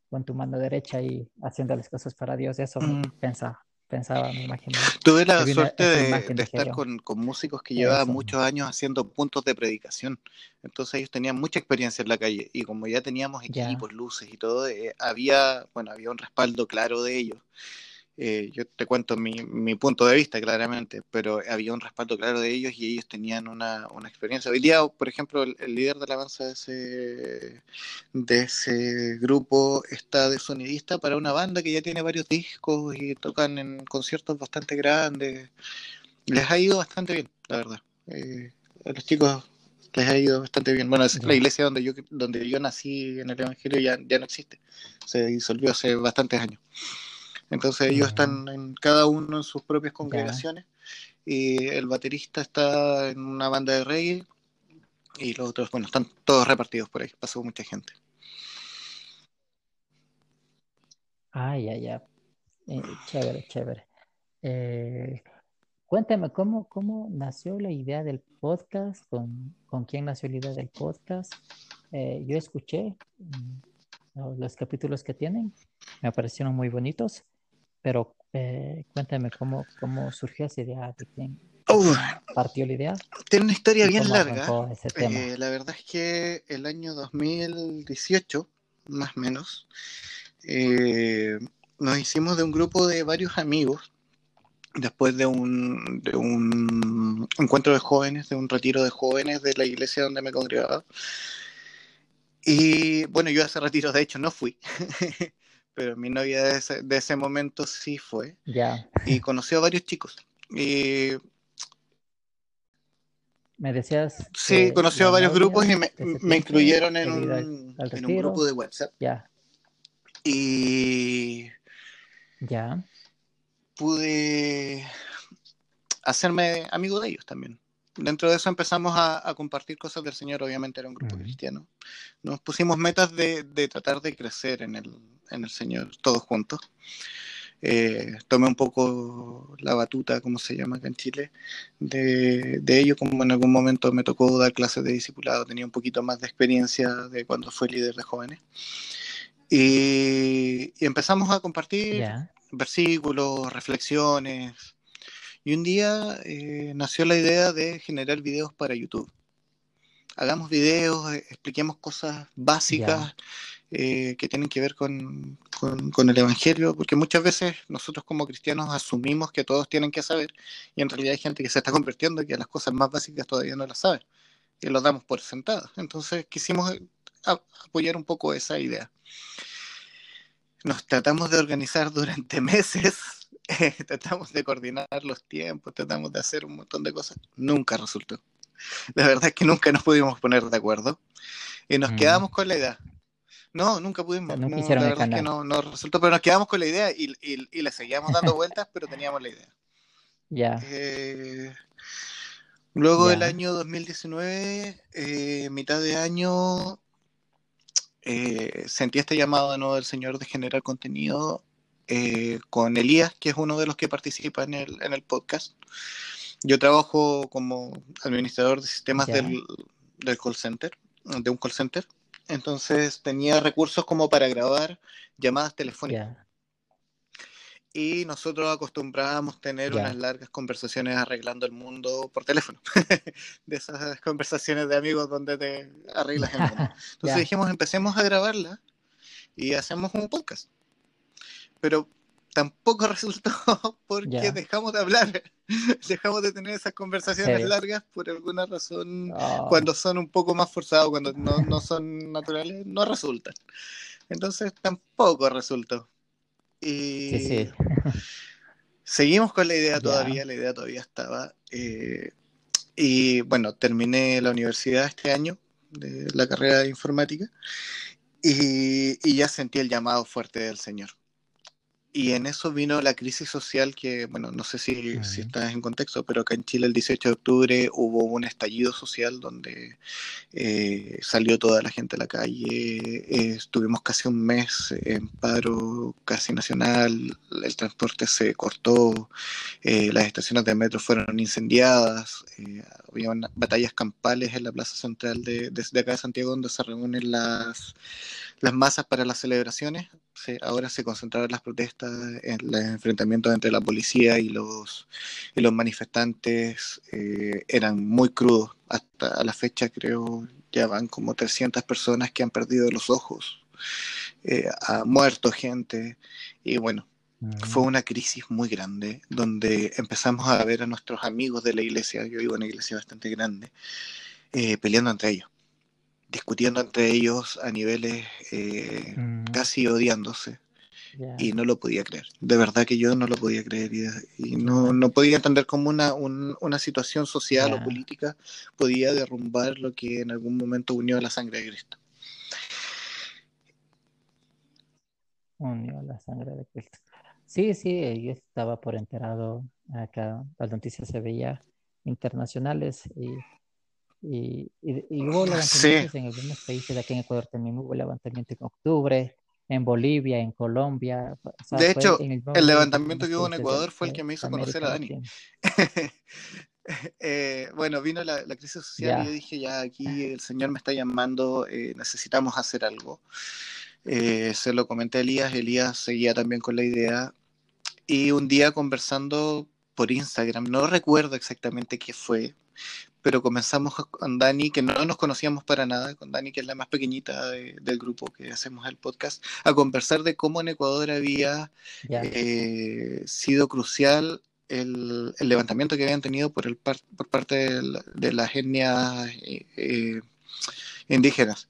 con tu mano derecha y haciendo las cosas para Dios. Eso mm. pensaba, pensaba, me imaginaba. Tuve la suerte de, estar con, con, músicos que llevaban muchos años haciendo puntos de predicación. Entonces ellos tenían mucha experiencia en la calle y como ya teníamos equipos, luces y todo, eh, había, bueno, había un respaldo claro de ellos. Eh, yo te cuento mi, mi, punto de vista claramente, pero había un respaldo claro de ellos y ellos tenían una, una experiencia. Hoy día, por ejemplo, el, líder de alabanza de ese, de ese grupo está de sonidista para una banda que ya tiene varios discos y tocan en conciertos bastante grandes. Les ha ido bastante bien, la verdad. Eh, a los chicos les ha ido bastante bien. Bueno, la iglesia donde yo, donde yo nací en el Evangelio ya, ya no existe. Se disolvió hace bastantes años. Entonces ellos están en cada uno en sus propias congregaciones y el baterista está en una banda de reggae y los otros, bueno, están todos repartidos por ahí, pasó mucha gente. Ah, ya, ya. Eh, chévere, chévere. Eh, cuéntame, ¿cómo, ¿cómo nació la idea del podcast? ¿Con, con quién nació la idea del podcast? Eh, yo escuché mm, los capítulos que tienen, me parecieron muy bonitos. Pero eh, cuéntame cómo, cómo surgió esa idea, de quién partió la idea. Tiene una historia bien larga. Eh, la verdad es que el año 2018, más o menos, eh, nos hicimos de un grupo de varios amigos después de un, de un encuentro de jóvenes, de un retiro de jóvenes de la iglesia donde me congregaba. Y bueno, yo a ese retiro de hecho no fui. pero mi novia de ese, de ese momento sí fue. Ya. Y conoció a varios chicos. Y me decías. Sí, conoció a varios grupos y me, me incluyeron en un, en un, grupo de WhatsApp. Ya. Y. Ya. Pude hacerme amigo de ellos también dentro de eso empezamos a, compartir cosas del Señor, obviamente era un grupo cristiano. Nos pusimos metas de, tratar de crecer en el, en el Señor, todos juntos. Eh, tomé un poco la batuta, como se llama acá en Chile, de, de, ello, como en algún momento me tocó dar clases de discipulado, tenía un poquito más de experiencia de cuando fui líder de jóvenes. Y, empezamos a compartir versículos, reflexiones, y un día eh, nació la idea de generar videos para YouTube. Hagamos videos, eh, expliquemos cosas básicas eh, que tienen que ver con, con, el Evangelio, porque muchas veces nosotros como cristianos asumimos que todos tienen que saber y en realidad hay gente que se está convirtiendo y que las cosas más básicas todavía no las sabe y lo damos por sentadas. Entonces quisimos apoyar un poco esa idea. Nos tratamos de organizar durante meses tratamos de coordinar los tiempos, tratamos de hacer un montón de cosas. Nunca resultó. La verdad es que nunca nos pudimos poner de acuerdo y nos mm. quedamos con la idea. No, nunca pudimos. No, la verdad es que no, no, resultó, pero nos quedamos con la idea y, y, y le seguíamos dando vueltas, pero teníamos la idea. Ya. Eh, luego del año 2019, eh, mitad de año, eh, sentí este llamado de nuevo del Señor de generar contenido con Elías, que es uno de los que participa en el, en el podcast. Yo trabajo como administrador de sistemas del, del call center, de un call center. Entonces tenía recursos como para grabar llamadas telefónicas. Y nosotros acostumbrábamos tener unas largas conversaciones arreglando el mundo por teléfono. de esas conversaciones de amigos donde te arreglas el mundo. Entonces dijimos, empecemos a grabarla y hacemos un podcast. Pero tampoco resultó porque dejamos de hablar, dejamos de tener esas conversaciones largas por alguna razón, oh. cuando son un poco más forzados, cuando no, son naturales, no resultan. Entonces tampoco resultó. Y seguimos con la idea todavía, la idea todavía estaba. Eh, y bueno, terminé la universidad este año de la carrera de informática y, y ya sentí el llamado fuerte del Señor y en eso vino la crisis social que, bueno, no sé si, si estás en contexto, pero acá en Chile el 18 de octubre hubo un estallido social donde eh, salió toda la gente a la calle, eh, estuvimos casi un mes en paro casi nacional, el transporte se cortó, eh, las estaciones de metro fueron incendiadas, había batallas campales en la plaza central de, de acá de Santiago donde se reúnen las las masas para las celebraciones. ahora se concentraron las protestas los enfrentamientos entre la policía y los, y los manifestantes. Eh, eran muy crudos. Hasta la fecha creo ya van como 300 personas que han perdido los ojos. Eh, ha muerto gente. Y bueno, fue una crisis muy grande donde empezamos a ver a nuestros amigos de la iglesia, yo vivo en una iglesia bastante grande, eh, peleando entre ellos discutiendo entre ellos a niveles eh, mm. casi odiándose. Y no lo podía creer. De verdad que yo no lo podía creer y, no, no, podía entender cómo una, una situación social o política podía derrumbar lo que en algún momento unió a la sangre de Cristo. Unió la sangre de Cristo. Sí, sí, yo estaba por enterado acá, las noticias se veía internacionales y y, hubo levantamientos en algunos países, aquí en Ecuador también hubo levantamiento en octubre, en Bolivia, en Colombia. de hecho, el, levantamiento que hubo en Ecuador fue el que me hizo conocer a Dani. Eh, bueno, vino la, crisis social y yo dije, ya aquí el Señor me está llamando, eh, necesitamos hacer algo. Eh, se lo comenté a Elías, Elías seguía también con la idea. Y un día conversando por Instagram, no recuerdo exactamente qué fue, pero comenzamos con Dani, que no nos conocíamos para nada, con Dani, que es la más pequeñita del grupo que hacemos el podcast, a conversar de cómo en Ecuador había eh, sido crucial el, levantamiento que habían tenido por, el por parte de, las etnias eh, eh, indígenas.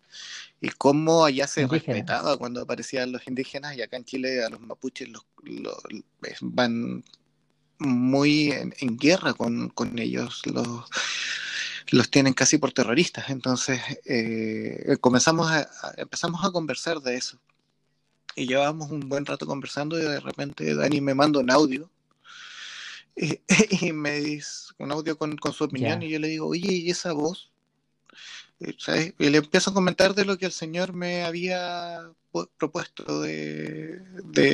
Y cómo allá se respetaba cuando aparecían los indígenas y acá en Chile a los mapuches los, van muy en, guerra con, con ellos. Los, los tienen casi por terroristas. Entonces eh, comenzamos a, empezamos a conversar de eso. Y llevábamos un buen rato conversando y de repente Dani me manda un audio. Y, me dice un audio con, su opinión y yo le digo, oye, ¿y esa voz? Y le empiezo a comentar de lo que el Señor me había propuesto de,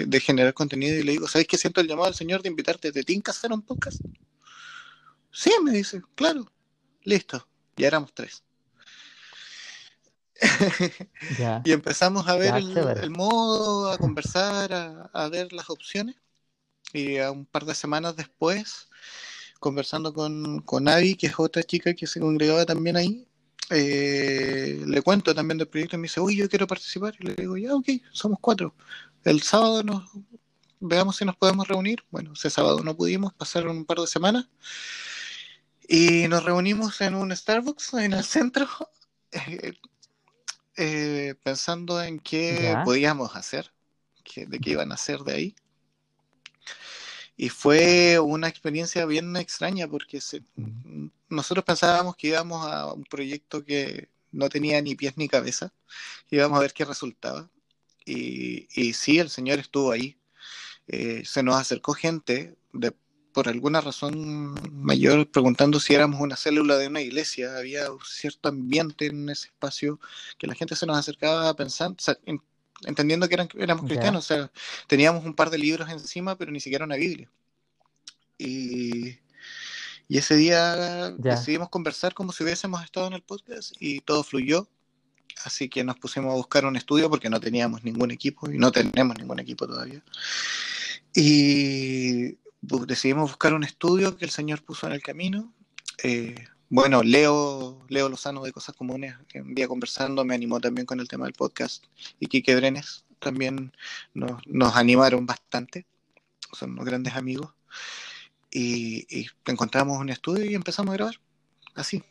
de, generar contenido y le digo, ¿sabes qué siento el llamado del Señor de invitarte de Tinka a hacer un podcast? Sí, me dice, claro. Listo, ya éramos tres. y empezamos a ver el, modo, a conversar, a, ver las opciones. Y a un par de semanas después, conversando con, con Abby, que es otra chica que se congregaba también ahí, eh, le cuento también del proyecto y me dice, uy, yo quiero participar. Y le digo, ya, ok, somos cuatro. El sábado nos veamos si nos podemos reunir. Bueno, ese sábado no pudimos, pasaron un par de semanas. Y nos reunimos en un Starbucks en el centro, eh, eh, pensando en qué podíamos hacer, de qué iban a hacer de ahí. Y fue una experiencia bien extraña porque nosotros pensábamos que íbamos a un proyecto que no tenía ni pies ni cabeza, íbamos a ver qué resultaba. Y, y sí, el Señor estuvo ahí. Eh, se nos acercó gente de por alguna razón mayor preguntando si éramos una célula de una iglesia. Había un cierto ambiente en ese espacio que la gente se nos acercaba pensando, entendiendo que eran, éramos cristianos. O sea, teníamos un par de libros encima, pero ni siquiera una Biblia. Y, Y ese día decidimos conversar como si hubiésemos estado en el podcast y todo fluyó. Así que nos pusimos a buscar un estudio porque no teníamos ningún equipo y no tenemos ningún equipo todavía. Y decidimos buscar un estudio que el Señor puso en el camino. Eh, bueno, Leo, Leo Lozano de Cosas Comunes, un día conversando, me animó también con el tema del podcast. Y Quique Brenes también nos, nos animaron bastante. Son unos grandes amigos. Y, y, encontramos un estudio y empezamos a grabar. Así.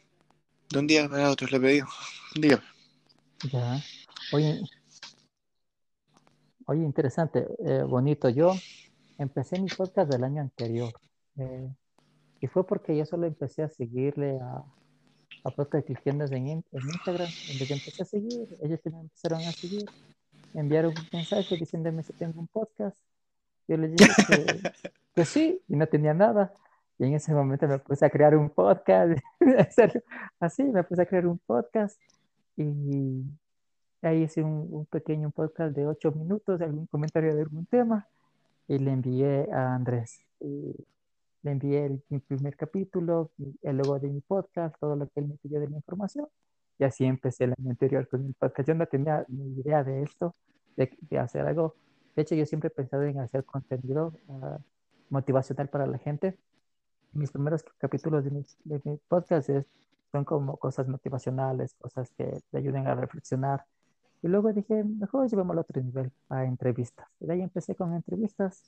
De un día para otro le pedí. Dígame. Ya. Oye, oye interesante, eh, bonito. Yo empecé mi podcast del año anterior. Eh, y fue porque yo solo empecé a seguirle a, a podcast cristianos en, en Instagram. Desde que empecé a seguir, ellos me empezaron a seguir. Me enviaron un mensaje diciéndome si tengo un podcast. Yo les dije que, sí, y no tenía nada. Y en ese momento me puse a crear un podcast. Así, me puse a crear un podcast. Y ahí hice un, un pequeño podcast de ocho minutos, algún comentario de algún tema. Y le envié a Andrés. Y le envié el, mi primer capítulo, el logo de mi podcast, todo lo que él me pidió de la información. Y así empecé el año anterior con mi podcast. Yo no tenía ni idea de esto, de, de hacer algo. De hecho, yo siempre he pensado en hacer contenido uh, motivacional para la gente. Mis primeros capítulos de de mi podcast es, son como cosas motivacionales, cosas que te ayuden a reflexionar. Y luego dije, mejor llevémoslo a otro nivel, a entrevistas. Y de ahí empecé con entrevistas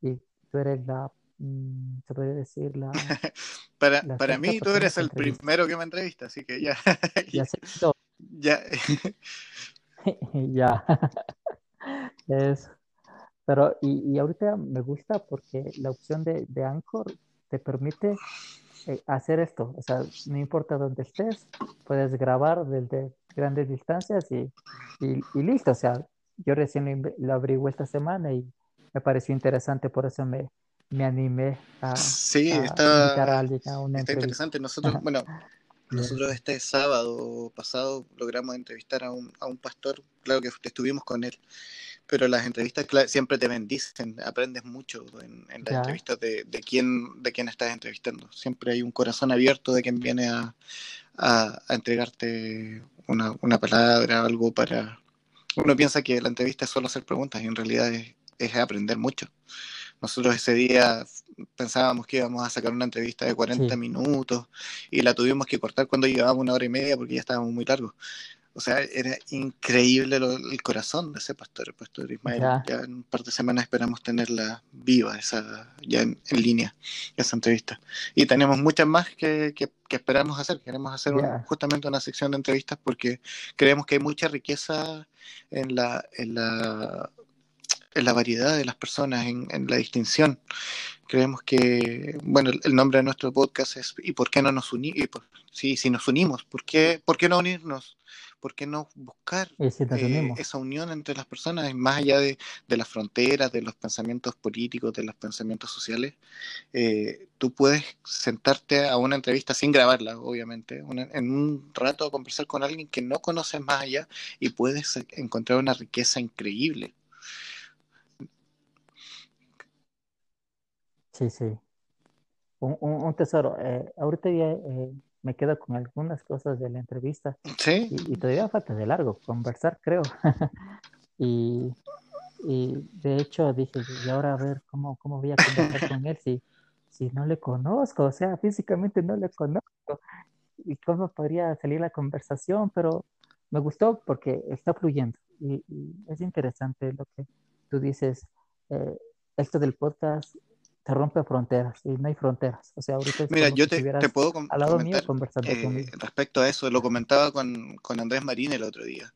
y tú eres la se podría decir la... para para mí tú eres el primero que me entrevista, así que ya. ya Ya. ya. es, pero, y, y, ahorita me gusta porque la opción de, de Anchor te permite eh, hacer esto. O sea, no importa dónde estés, puedes grabar desde grandes distancias y, y, y listo. O sea, yo recién lo abrí esta semana y me pareció interesante, por eso me, me animé a, sí, a está, invitar a alguien a una está interesante. Nosotros, bueno, nosotros este sábado pasado logramos entrevistar a un, a un pastor, claro que estuvimos con él, pero las entrevistas siempre te bendicen, aprendes mucho en, en las Ya. entrevistas de, de, quién, de quién estás entrevistando. Siempre hay un corazón abierto de quien viene a, a, a entregarte una, una palabra, algo para... Uno piensa que la entrevista es solo hacer preguntas y en realidad es, es aprender mucho. Nosotros ese día pensábamos que íbamos a sacar una entrevista de 40 Sí. minutos y la tuvimos que cortar cuando llevábamos una hora y media porque ya estábamos muy largos. O sea, era increíble lo- el corazón de ese pastor, el pastor Ismael. Ya. Ya en un par de semanas esperamos tenerla viva, esa, ya en, en línea, esa entrevista. Y tenemos muchas más que, que- que esperamos hacer. Queremos hacer un- justamente una sección de entrevistas porque creemos que hay mucha riqueza en la, en la, en la variedad de las personas, en, en la distinción. Creemos que, bueno, el, el nombre de nuestro podcast es ¿y por qué no nos unimos? Sí, si nos unimos, ¿por qué, ¿por qué no unirnos? ¿Por qué no buscar si eh, esa unión entre las personas, más allá de, de las fronteras, de los pensamientos políticos, de los pensamientos sociales? Eh, tú puedes sentarte a una entrevista sin grabarla, obviamente, una- en un rato a conversar con alguien que no conoces más allá y puedes encontrar una riqueza increíble. Sí, sí. Un, un, un tesoro. Eh, ahorita ya eh, me quedo con algunas cosas de la entrevista Sí, y, y todavía falta de largo conversar, creo. Y, y de hecho dije, y ahora a ver cómo, cómo voy a conversar con él si, si no le conozco, o sea, físicamente no le conozco. Y cómo podría salir la conversación, pero me gustó porque está fluyendo. Y, y es interesante lo que tú dices. eh, esto del podcast te rompe fronteras y no hay fronteras. O sea, ahorita es mira, yo te, puedo al lado mío conversando eh, conmigo. respecto a eso, lo comentaba con, con Andrés Marín el otro día.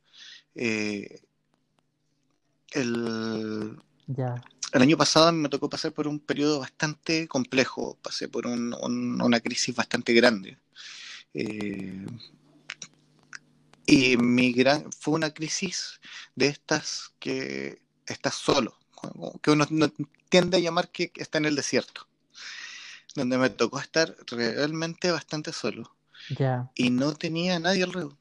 Eh, el, Ya, el año pasado me tocó pasar por un periodo bastante complejo, pasé por un- un- una crisis bastante grande. Eh, y mi gran, fue una crisis de estas que estás solo, que uno no tiende a llamar que está en el desierto, donde me tocó estar realmente bastante solo y no tenía a nadie alrededor.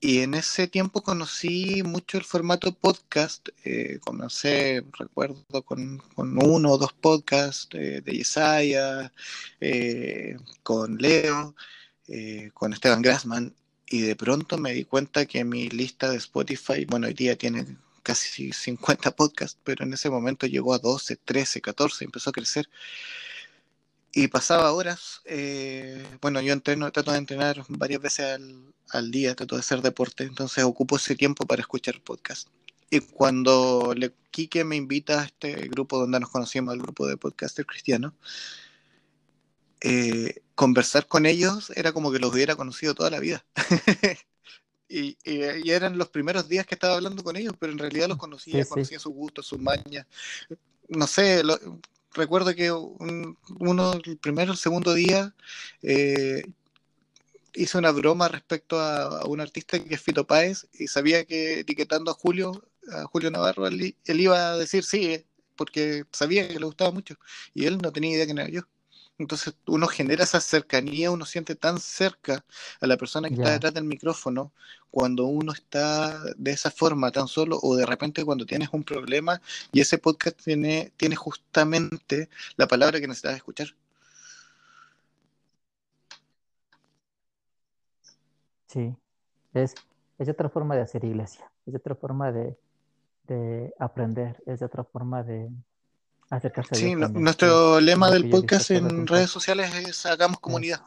y en ese tiempo conocí mucho el formato podcast. Eh, comencé, recuerdo, con, uno o dos podcasts de Isaiah, eh, con Leo, eh, con Esteban Grassman. Y de pronto me di cuenta que mi lista de Spotify, bueno, hoy día tiene casi 50 podcasts, pero en ese momento llegó a 12, 13, 14, empezó a crecer y pasaba horas. Eh, bueno, yo entreno, trato de entrenar varias veces al, día, trato de hacer deporte, entonces ocupo ese tiempo para escuchar podcast. Y cuando le, Quique me invita a este grupo donde nos conocimos, al grupo de podcasters cristianos, eh, conversar con ellos era como que los hubiera conocido toda la vida. y, eran los primeros días que estaba hablando con ellos, pero en realidad los conocía, conocía sus gustos, sus mañas. No sé, lo, recuerdo que uno, el primero, el segundo día, eh, hizo una broma respecto a, un artista que es Fito Páez y sabía que etiquetando a Julio, a Julio Navarro, él, iba a decir sí, eh, porque sabía que le gustaba mucho y él no tenía idea que era yo. Entonces uno genera esa cercanía, uno siente tan cerca a la persona que está detrás del micrófono cuando uno está de esa forma tan solo o de repente cuando tienes un problema y ese podcast tiene, tiene justamente la palabra que necesitas escuchar. Sí, es, es otra forma de hacer iglesia, es otra forma de, de aprender, es otra forma de, acercarse Sí, nuestro lema del podcast en redes sociales es hagamos comunidad.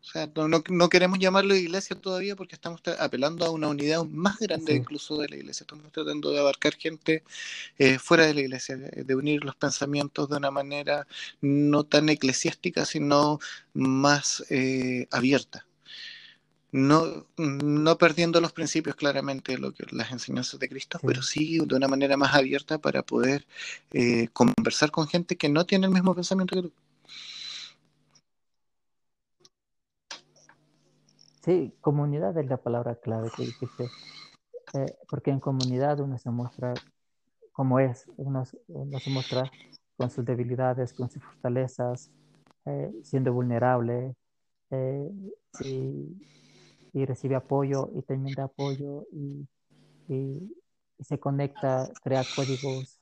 O sea, no, queremos llamarlo iglesia todavía porque estamos apelando a una unidad más grande incluso de la iglesia. Estamos tratando de abarcar gente eh, fuera de la iglesia, de unir los pensamientos de una manera no tan eclesiástica, sino más eh, abierta no, no perdiendo los principios claramente lo que las enseñanzas de Cristo, pero sí de una manera más abierta para poder eh, conversar con gente que no tiene el mismo pensamiento que tú. Sí, comunidad es la palabra clave que dijiste, eh, porque en comunidad uno se muestra como es, uno, se muestra con sus debilidades, con sus fortalezas, eh, siendo vulnerable. y y recibe apoyo y también da apoyo y, se conecta, crea códigos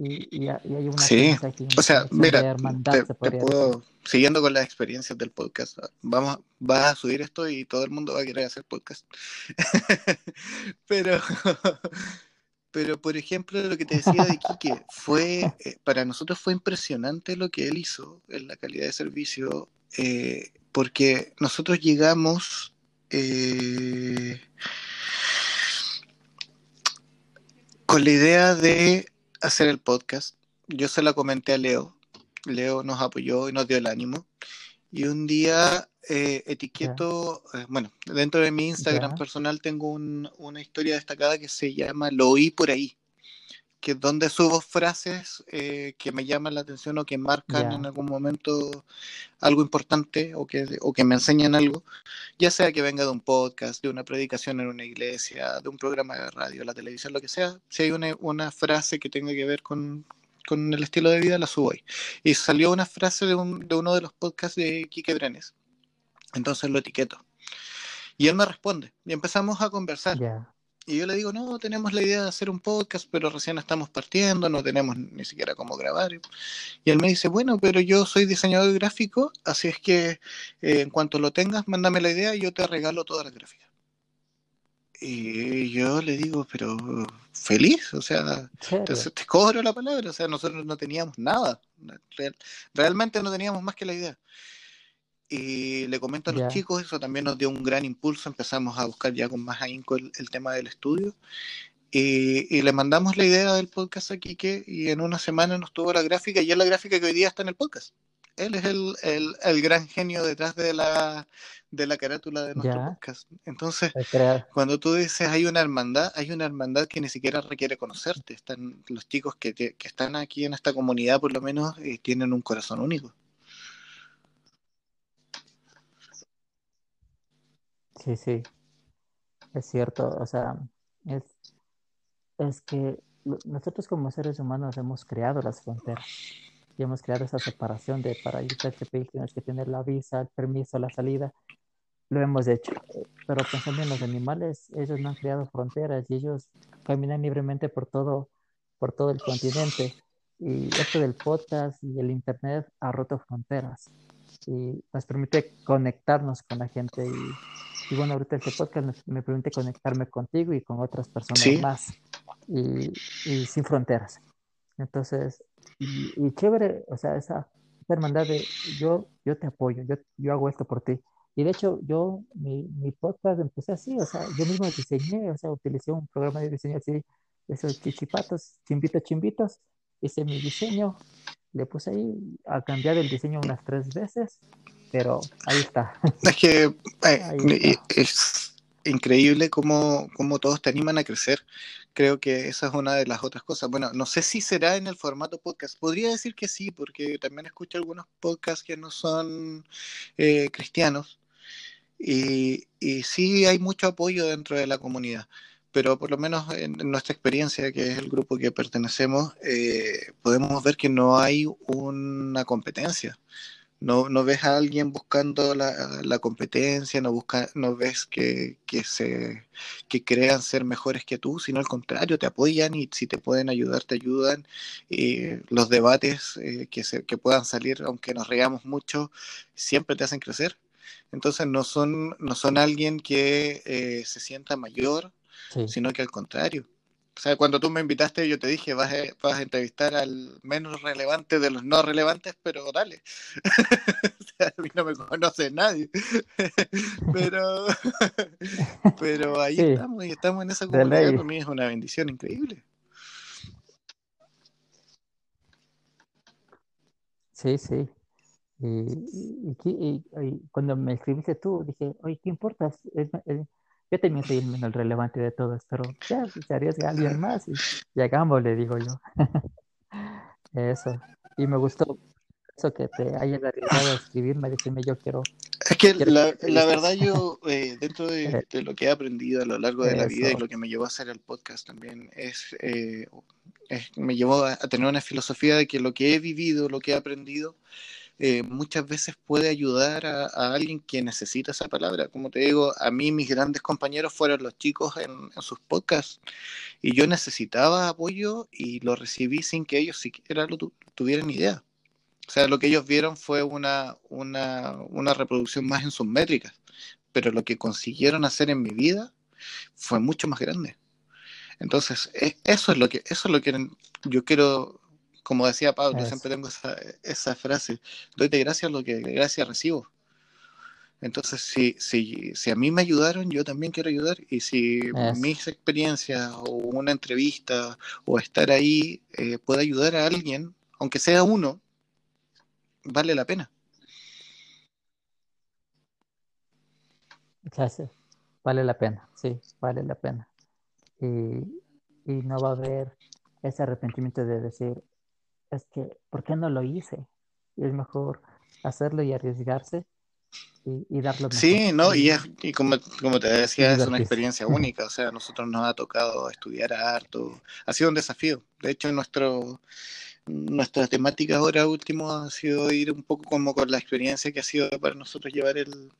y, y, hay una sí, o sea, mira, te, puedo, siguiendo con las experiencias del podcast, vamos, vas a subir esto y todo el mundo va a querer hacer podcast. pero, pero por ejemplo, lo que te decía de Quique, fue, eh, para nosotros fue impresionante lo que él hizo en la calidad de servicio, eh, porque nosotros llegamos eh, con la idea de hacer el podcast. Yo se la comenté a Leo. Leo nos apoyó y nos dio el ánimo. Y un día eh, etiqueto, eh, bueno, dentro de mi Instagram personal tengo una historia destacada que se llama Lo oí por ahí que donde subo frases eh, que me llaman la atención o que marcan en algún momento algo importante o que, o que me enseñan algo, ya sea que venga de un podcast, de una predicación en una iglesia, de un programa de radio, la televisión, lo que sea, si hay una, una frase que tenga que ver con, con, el estilo de vida, la subo ahí. Y salió una frase de, un, de uno de los podcasts de Quique Brenes, entonces lo etiqueto. Y él me responde y empezamos a conversar. Y yo le digo, no, tenemos la idea de hacer un podcast, pero recién estamos partiendo, no tenemos ni siquiera cómo grabar. Y él me dice, bueno, pero yo soy diseñador gráfico, así es que eh, en cuanto lo tengas, mándame la idea y yo te regalo todas las gráficas. Y yo le digo, pero feliz, o sea, te, cobro la palabra, o sea, nosotros no teníamos nada, realmente no teníamos más que la idea y le comento a los chicos, eso también nos dio un gran impulso, empezamos a buscar ya con más ahínco el, tema del estudio y, le mandamos la idea del podcast a Quique y en una semana nos tuvo la gráfica y es la gráfica que hoy día está en el podcast. Él es el, el, gran genio detrás de la, de la carátula de nuestro podcast. Entonces, cuando tú dices hay una hermandad, hay una hermandad que ni siquiera requiere conocerte. Están los chicos que, que están aquí en esta comunidad, por lo menos, eh, tienen un corazón único. Sí, sí, es cierto. O sea, es, es que nosotros como seres humanos hemos creado las fronteras y hemos creado esa separación de para irte a tienes que tener la visa, el permiso, la salida. lo hemos hecho. Pero pensando en los animales, ellos no han creado fronteras y ellos caminan libremente por todo, por todo el continente. Y esto del podcast y el internet ha roto fronteras y nos permite conectarnos con la gente. Y, y bueno, ahorita este podcast me, permite conectarme contigo y con otras personas más y, y, sin fronteras. Entonces, y, y, chévere, o sea, esa hermandad de yo, yo te apoyo, yo, yo hago esto por ti. Y de hecho, yo, mi, mi podcast empecé así, o sea, yo mismo diseñé, o sea, utilicé un programa de diseño así, esos chichipatos, chimbitos, chimbitos, hice mi diseño, le puse ahí a cambiar el diseño unas tres veces, pero ahí está. Es que eh, es increíble cómo, cómo, todos te animan a crecer. Creo que esa es una de las otras cosas. Bueno, no sé si será en el formato podcast. Podría decir que sí, porque también escucho algunos podcasts que no son eh, cristianos. Y, y sí hay mucho apoyo dentro de la comunidad pero por lo menos en, nuestra experiencia, que es el grupo que pertenecemos, eh, podemos ver que no hay una competencia. No, no ves a alguien buscando la, la competencia, no, busca, no ves que, que, se, que crean ser mejores que tú, sino al contrario, te apoyan y si te pueden ayudar, te ayudan. Eh, los debates eh, que, se, que puedan salir, aunque nos reamos mucho, siempre te hacen crecer. Entonces no son, no son alguien que eh, se sienta mayor, sino que al contrario. O sea, cuando tú me invitaste, yo te dije, vas a, vas a entrevistar al menos relevante de los no relevantes, pero dale. o sea, a mí no me conoce nadie. pero, pero ahí estamos, y estamos en esa comunidad. Para mí es una bendición increíble. Sí, sí. Y, y, cuando me escribiste tú, dije, oye, ¿qué importa? Es, yo también soy el menos relevante de todos, pero ya se arriesga alguien más y llegamos, le digo yo. Eso. Y me gustó eso que te hayas arriesgado a escribirme, decirme yo quiero. Es que la, la, verdad yo, eh, dentro de, de, lo que he aprendido a lo largo de la vida y lo que me llevó a hacer el podcast también, es, eh, es me llevó a, a, tener una filosofía de que lo que he vivido, lo que he aprendido, eh, muchas veces puede ayudar a, alguien que necesita esa palabra. Como te digo, a mí mis grandes compañeros fueron los chicos en, sus podcasts y yo necesitaba apoyo y lo recibí sin que ellos siquiera lo tu tuvieran idea. O sea, lo que ellos vieron fue una, una, una reproducción más en sus métricas, pero lo que consiguieron hacer en mi vida fue mucho más grande. Entonces, e, eso es lo que, eso es lo que yo quiero como decía Pablo, Eso. siempre tengo esa, esa frase, doy de gracias lo que de gracias recibo. Entonces, si, si, si a mí me ayudaron, yo también quiero ayudar. Y si mis experiencias o una entrevista o estar ahí eh, puede ayudar a alguien, aunque sea uno, vale la pena. Vale la pena, sí, vale la pena. Y, y no va a haber ese arrepentimiento de decir, es que, ¿por qué no lo hice? Y es mejor hacerlo y arriesgarse y, y darlo mejor. Sí, no, y, es, y como, como, te decía, es una experiencia única, o sea, a nosotros nos ha tocado estudiar harto, ha sido un desafío, de hecho nuestro nuestra temática ahora último ha sido ir un poco como con la experiencia que ha sido para nosotros llevar el,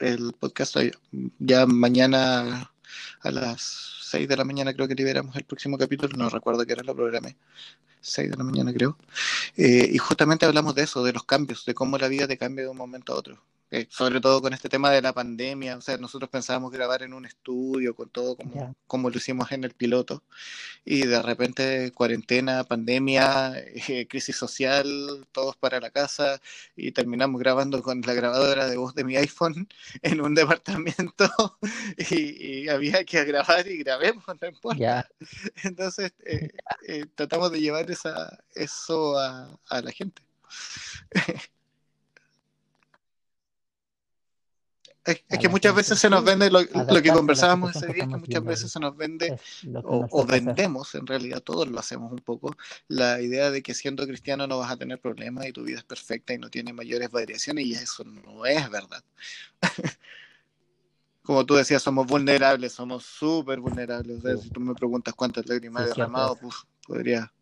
el podcast ya mañana a las 6 de la mañana creo que liberamos el próximo capítulo, no recuerdo qué era lo programé, 6 de la mañana creo, eh, y justamente hablamos de eso, de los cambios, de cómo la vida te cambia de un momento a otro. Eh, sobre todo con este tema de la pandemia, o sea, nosotros pensábamos grabar en un estudio con todo como, yeah. como lo hicimos en el piloto, y de repente cuarentena, pandemia, eh, crisis social, todos para la casa, y terminamos grabando con la grabadora de voz de mi iPhone en un departamento, y, y había que grabar y grabemos, no importa. Yeah. Entonces, eh, eh, tratamos de llevar esa, eso a, a la gente. Es, es que muchas veces se nos vende lo, lo que conversábamos ese día, que muchas veces se nos vende o, o vendemos, en realidad todos lo hacemos un poco, la idea de que siendo cristiano no vas a tener problemas y tu vida es perfecta y no tiene mayores variaciones y eso no es verdad. Como tú decías, somos vulnerables, somos súper vulnerables. O sea, si tú me preguntas cuántas lágrimas he derramado, pues, podría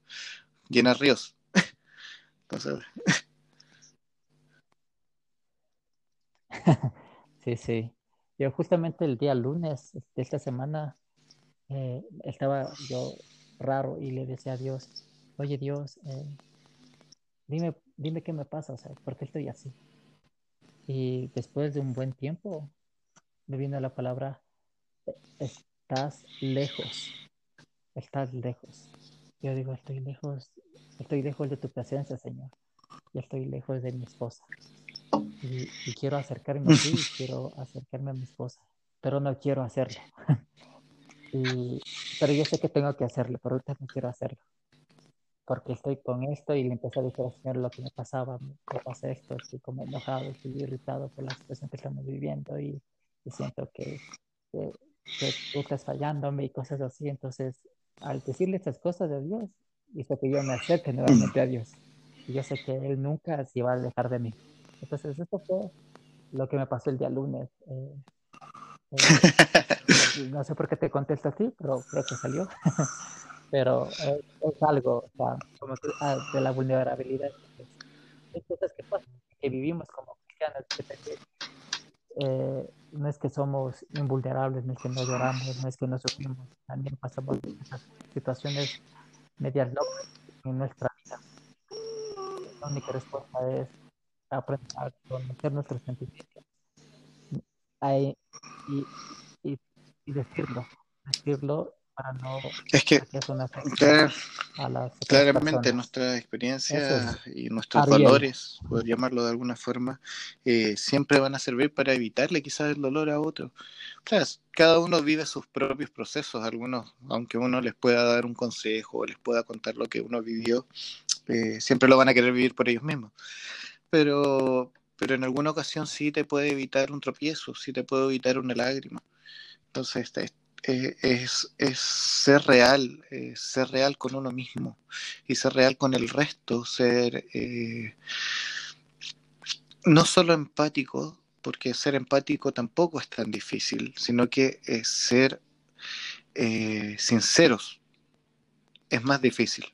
llenar ríos. Entonces... Sí, sí. yo justamente el día lunes de esta semana eh, estaba yo raro y le decía a Dios, oye Dios, eh, dime, dime qué me pasa, o sea, ¿por qué estoy así? Y después de un buen tiempo me vino la palabra, estás lejos, estás lejos. Yo digo, estoy lejos, estoy lejos de tu presencia, Señor. Y estoy lejos de mi esposa. Y, quiero acercarme a ti, quiero acercarme a mi esposa, pero no quiero hacerlo. y, pero yo sé que tengo que hacerlo, pero ahorita no quiero hacerlo porque estoy con esto y le empecé a decir al Señor lo que me pasaba, me pasa esto, estoy como enojado, estoy irritado por la situación que estamos viviendo y, siento que, que, tú estás fallándome y cosas así. Entonces, al decirle estas cosas a Dios, hizo que yo me acerque nuevamente a Dios. Y yo sé que Él nunca se va a alejar de mí. Entonces, esto fue lo que me pasó el día lunes. Eh, eh, no sé por qué te contesto así, pero creo que salió. pero es, algo, o sea, como ah, de la vulnerabilidad. Hay cosas que pasan, que vivimos como cristianos, eh, no es que somos invulnerables, no es que no lloramos, no es que no sufrimos, también pasamos esas situaciones medias locas en nuestra vida. La única respuesta es aprender a conocer nuestros sentimientos y, y, y decirlo, decirlo es que claramente nuestra experiencia y nuestros valores, por llamarlo de alguna forma, eh, siempre van a servir para evitarle quizás el dolor a otro. cada uno vive sus propios procesos, algunos, aunque uno les pueda dar un consejo o les pueda contar lo que uno vivió, eh, siempre lo van a querer vivir por ellos mismos. Pero, pero en alguna ocasión sí te puede evitar un tropiezo, sí te puede evitar una lágrima. Entonces, este, eh, es, es, ser real, eh, ser real con uno mismo y ser real con el resto, ser eh, no solo empático, porque ser empático tampoco es tan difícil, sino que ser sinceros es más difícil.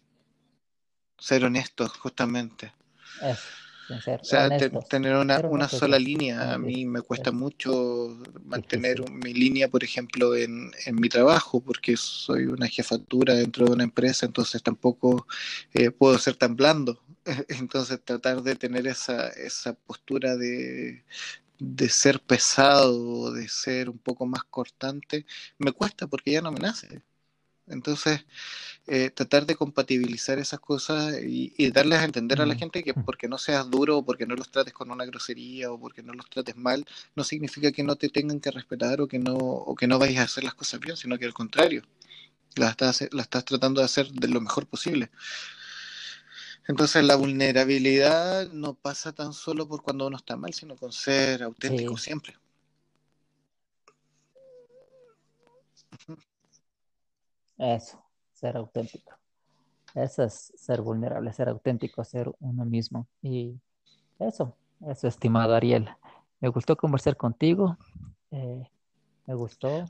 Ser honestos, justamente. O sea, tener una, una sola línea, a mí me cuesta mucho mantener mi línea, por ejemplo, en, en, mi trabajo, porque soy una jefatura dentro de una empresa, entonces tampoco eh, puedo ser tan blando. Entonces tratar de tener esa, esa postura de, de ser pesado, de ser un poco más cortante, me cuesta porque ya no me nace. Entonces, eh, tratar de compatibilizar esas cosas y, darles a entender a la gente que porque no seas duro o porque no los trates con una grosería o porque no los trates mal, no significa que no te tengan que respetar o que no, o que no vayas a hacer las cosas bien, sino que al contrario, las estás, la estás tratando de hacer de lo mejor posible. Entonces la vulnerabilidad no pasa tan solo por cuando uno está mal, sino con ser auténtico siempre. Eso, ser auténtico. Eso es ser vulnerable, ser auténtico, ser uno mismo. Y eso, eso, estimado Ariel. Me gustó conversar contigo. Eh, me gustó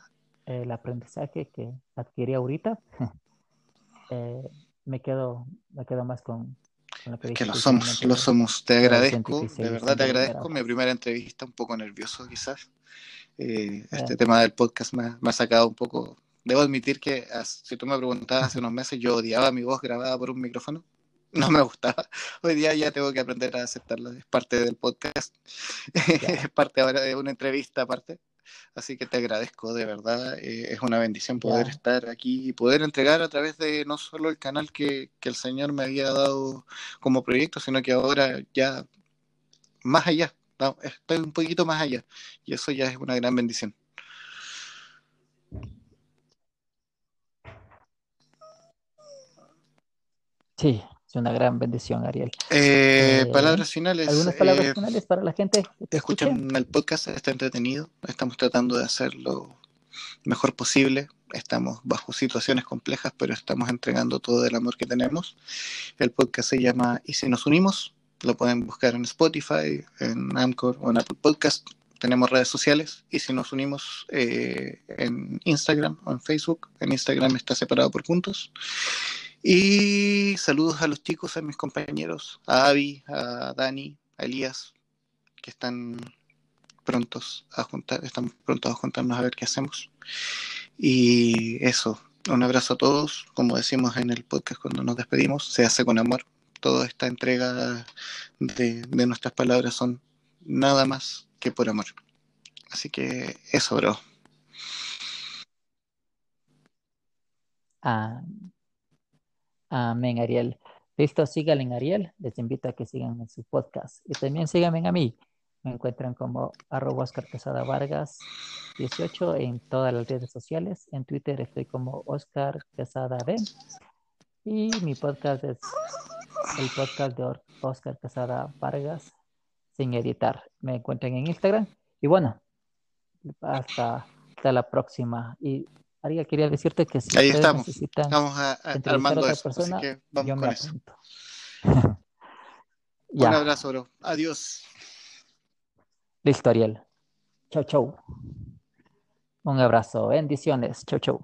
el aprendizaje que adquirí ahorita. Eh, me quedo, me quedo más con, lo que, que lo somos, lo somos. Te agradezco, de verdad te agradezco. Mi primera entrevista, un poco nervioso quizás. Eh, este tema del podcast me, me ha sacado un poco Debo admitir que si tú me preguntabas hace unos meses, yo odiaba mi voz grabada por un micrófono. No me gustaba. Hoy día ya tengo que aprender a aceptarla. Es parte del podcast. es parte ahora de una entrevista aparte. Así que te agradezco, de verdad. Eh, es una bendición poder estar aquí y poder entregar a través de no solo el canal que, que el Señor me había dado como proyecto, sino que ahora ya más allá. estoy un poquito más allá. Y eso ya es una gran bendición. Sí, es una gran bendición, Ariel. Eh, eh, palabras finales. ¿Algunas palabras eh, finales para la gente? Que escuchan el podcast, está entretenido. Estamos tratando de hacer lo mejor posible. Estamos bajo situaciones complejas, pero estamos entregando todo el amor que tenemos. El podcast se llama ¿Y si nos unimos? Lo pueden buscar en Spotify, en Anchor o en Apple Podcast. Tenemos redes sociales y si nos unimos en Instagram o en Facebook, en Instagram está separado por puntos. Y saludos a los chicos, a mis compañeros, a Avi, a Dani, a Elías, que están prontos a juntar, estamos prontos a juntarnos a ver qué hacemos. Y eso, un abrazo a todos. Como decimos en el podcast cuando nos despedimos, se hace con amor. Toda esta entrega de, de nuestras palabras son nada más que por amor. Así que eso, bro. Ah, amén, Ariel. Listo, síganle Ariel. Les invito a que sigan en su podcast. Y también síganme a mí. Me encuentran como arroba Oscar Quesada Vargas 18 en todas las redes sociales. En Twitter estoy como Oscar Quesada B. Y mi podcast es el podcast de Oscar Quesada Vargas sin editar. Me encuentran en Instagram. Y bueno, hasta, hasta la próxima. Y Aria, quería decirte que si Ahí estamos. necesitan Estamos a- a- entrevistar a armando otra eso. Así persona, que vamos yo con me eso. Un abrazo, bro. Adiós. listo, Ariel. Chau, chau. Un abrazo. Bendiciones. Chau, chau.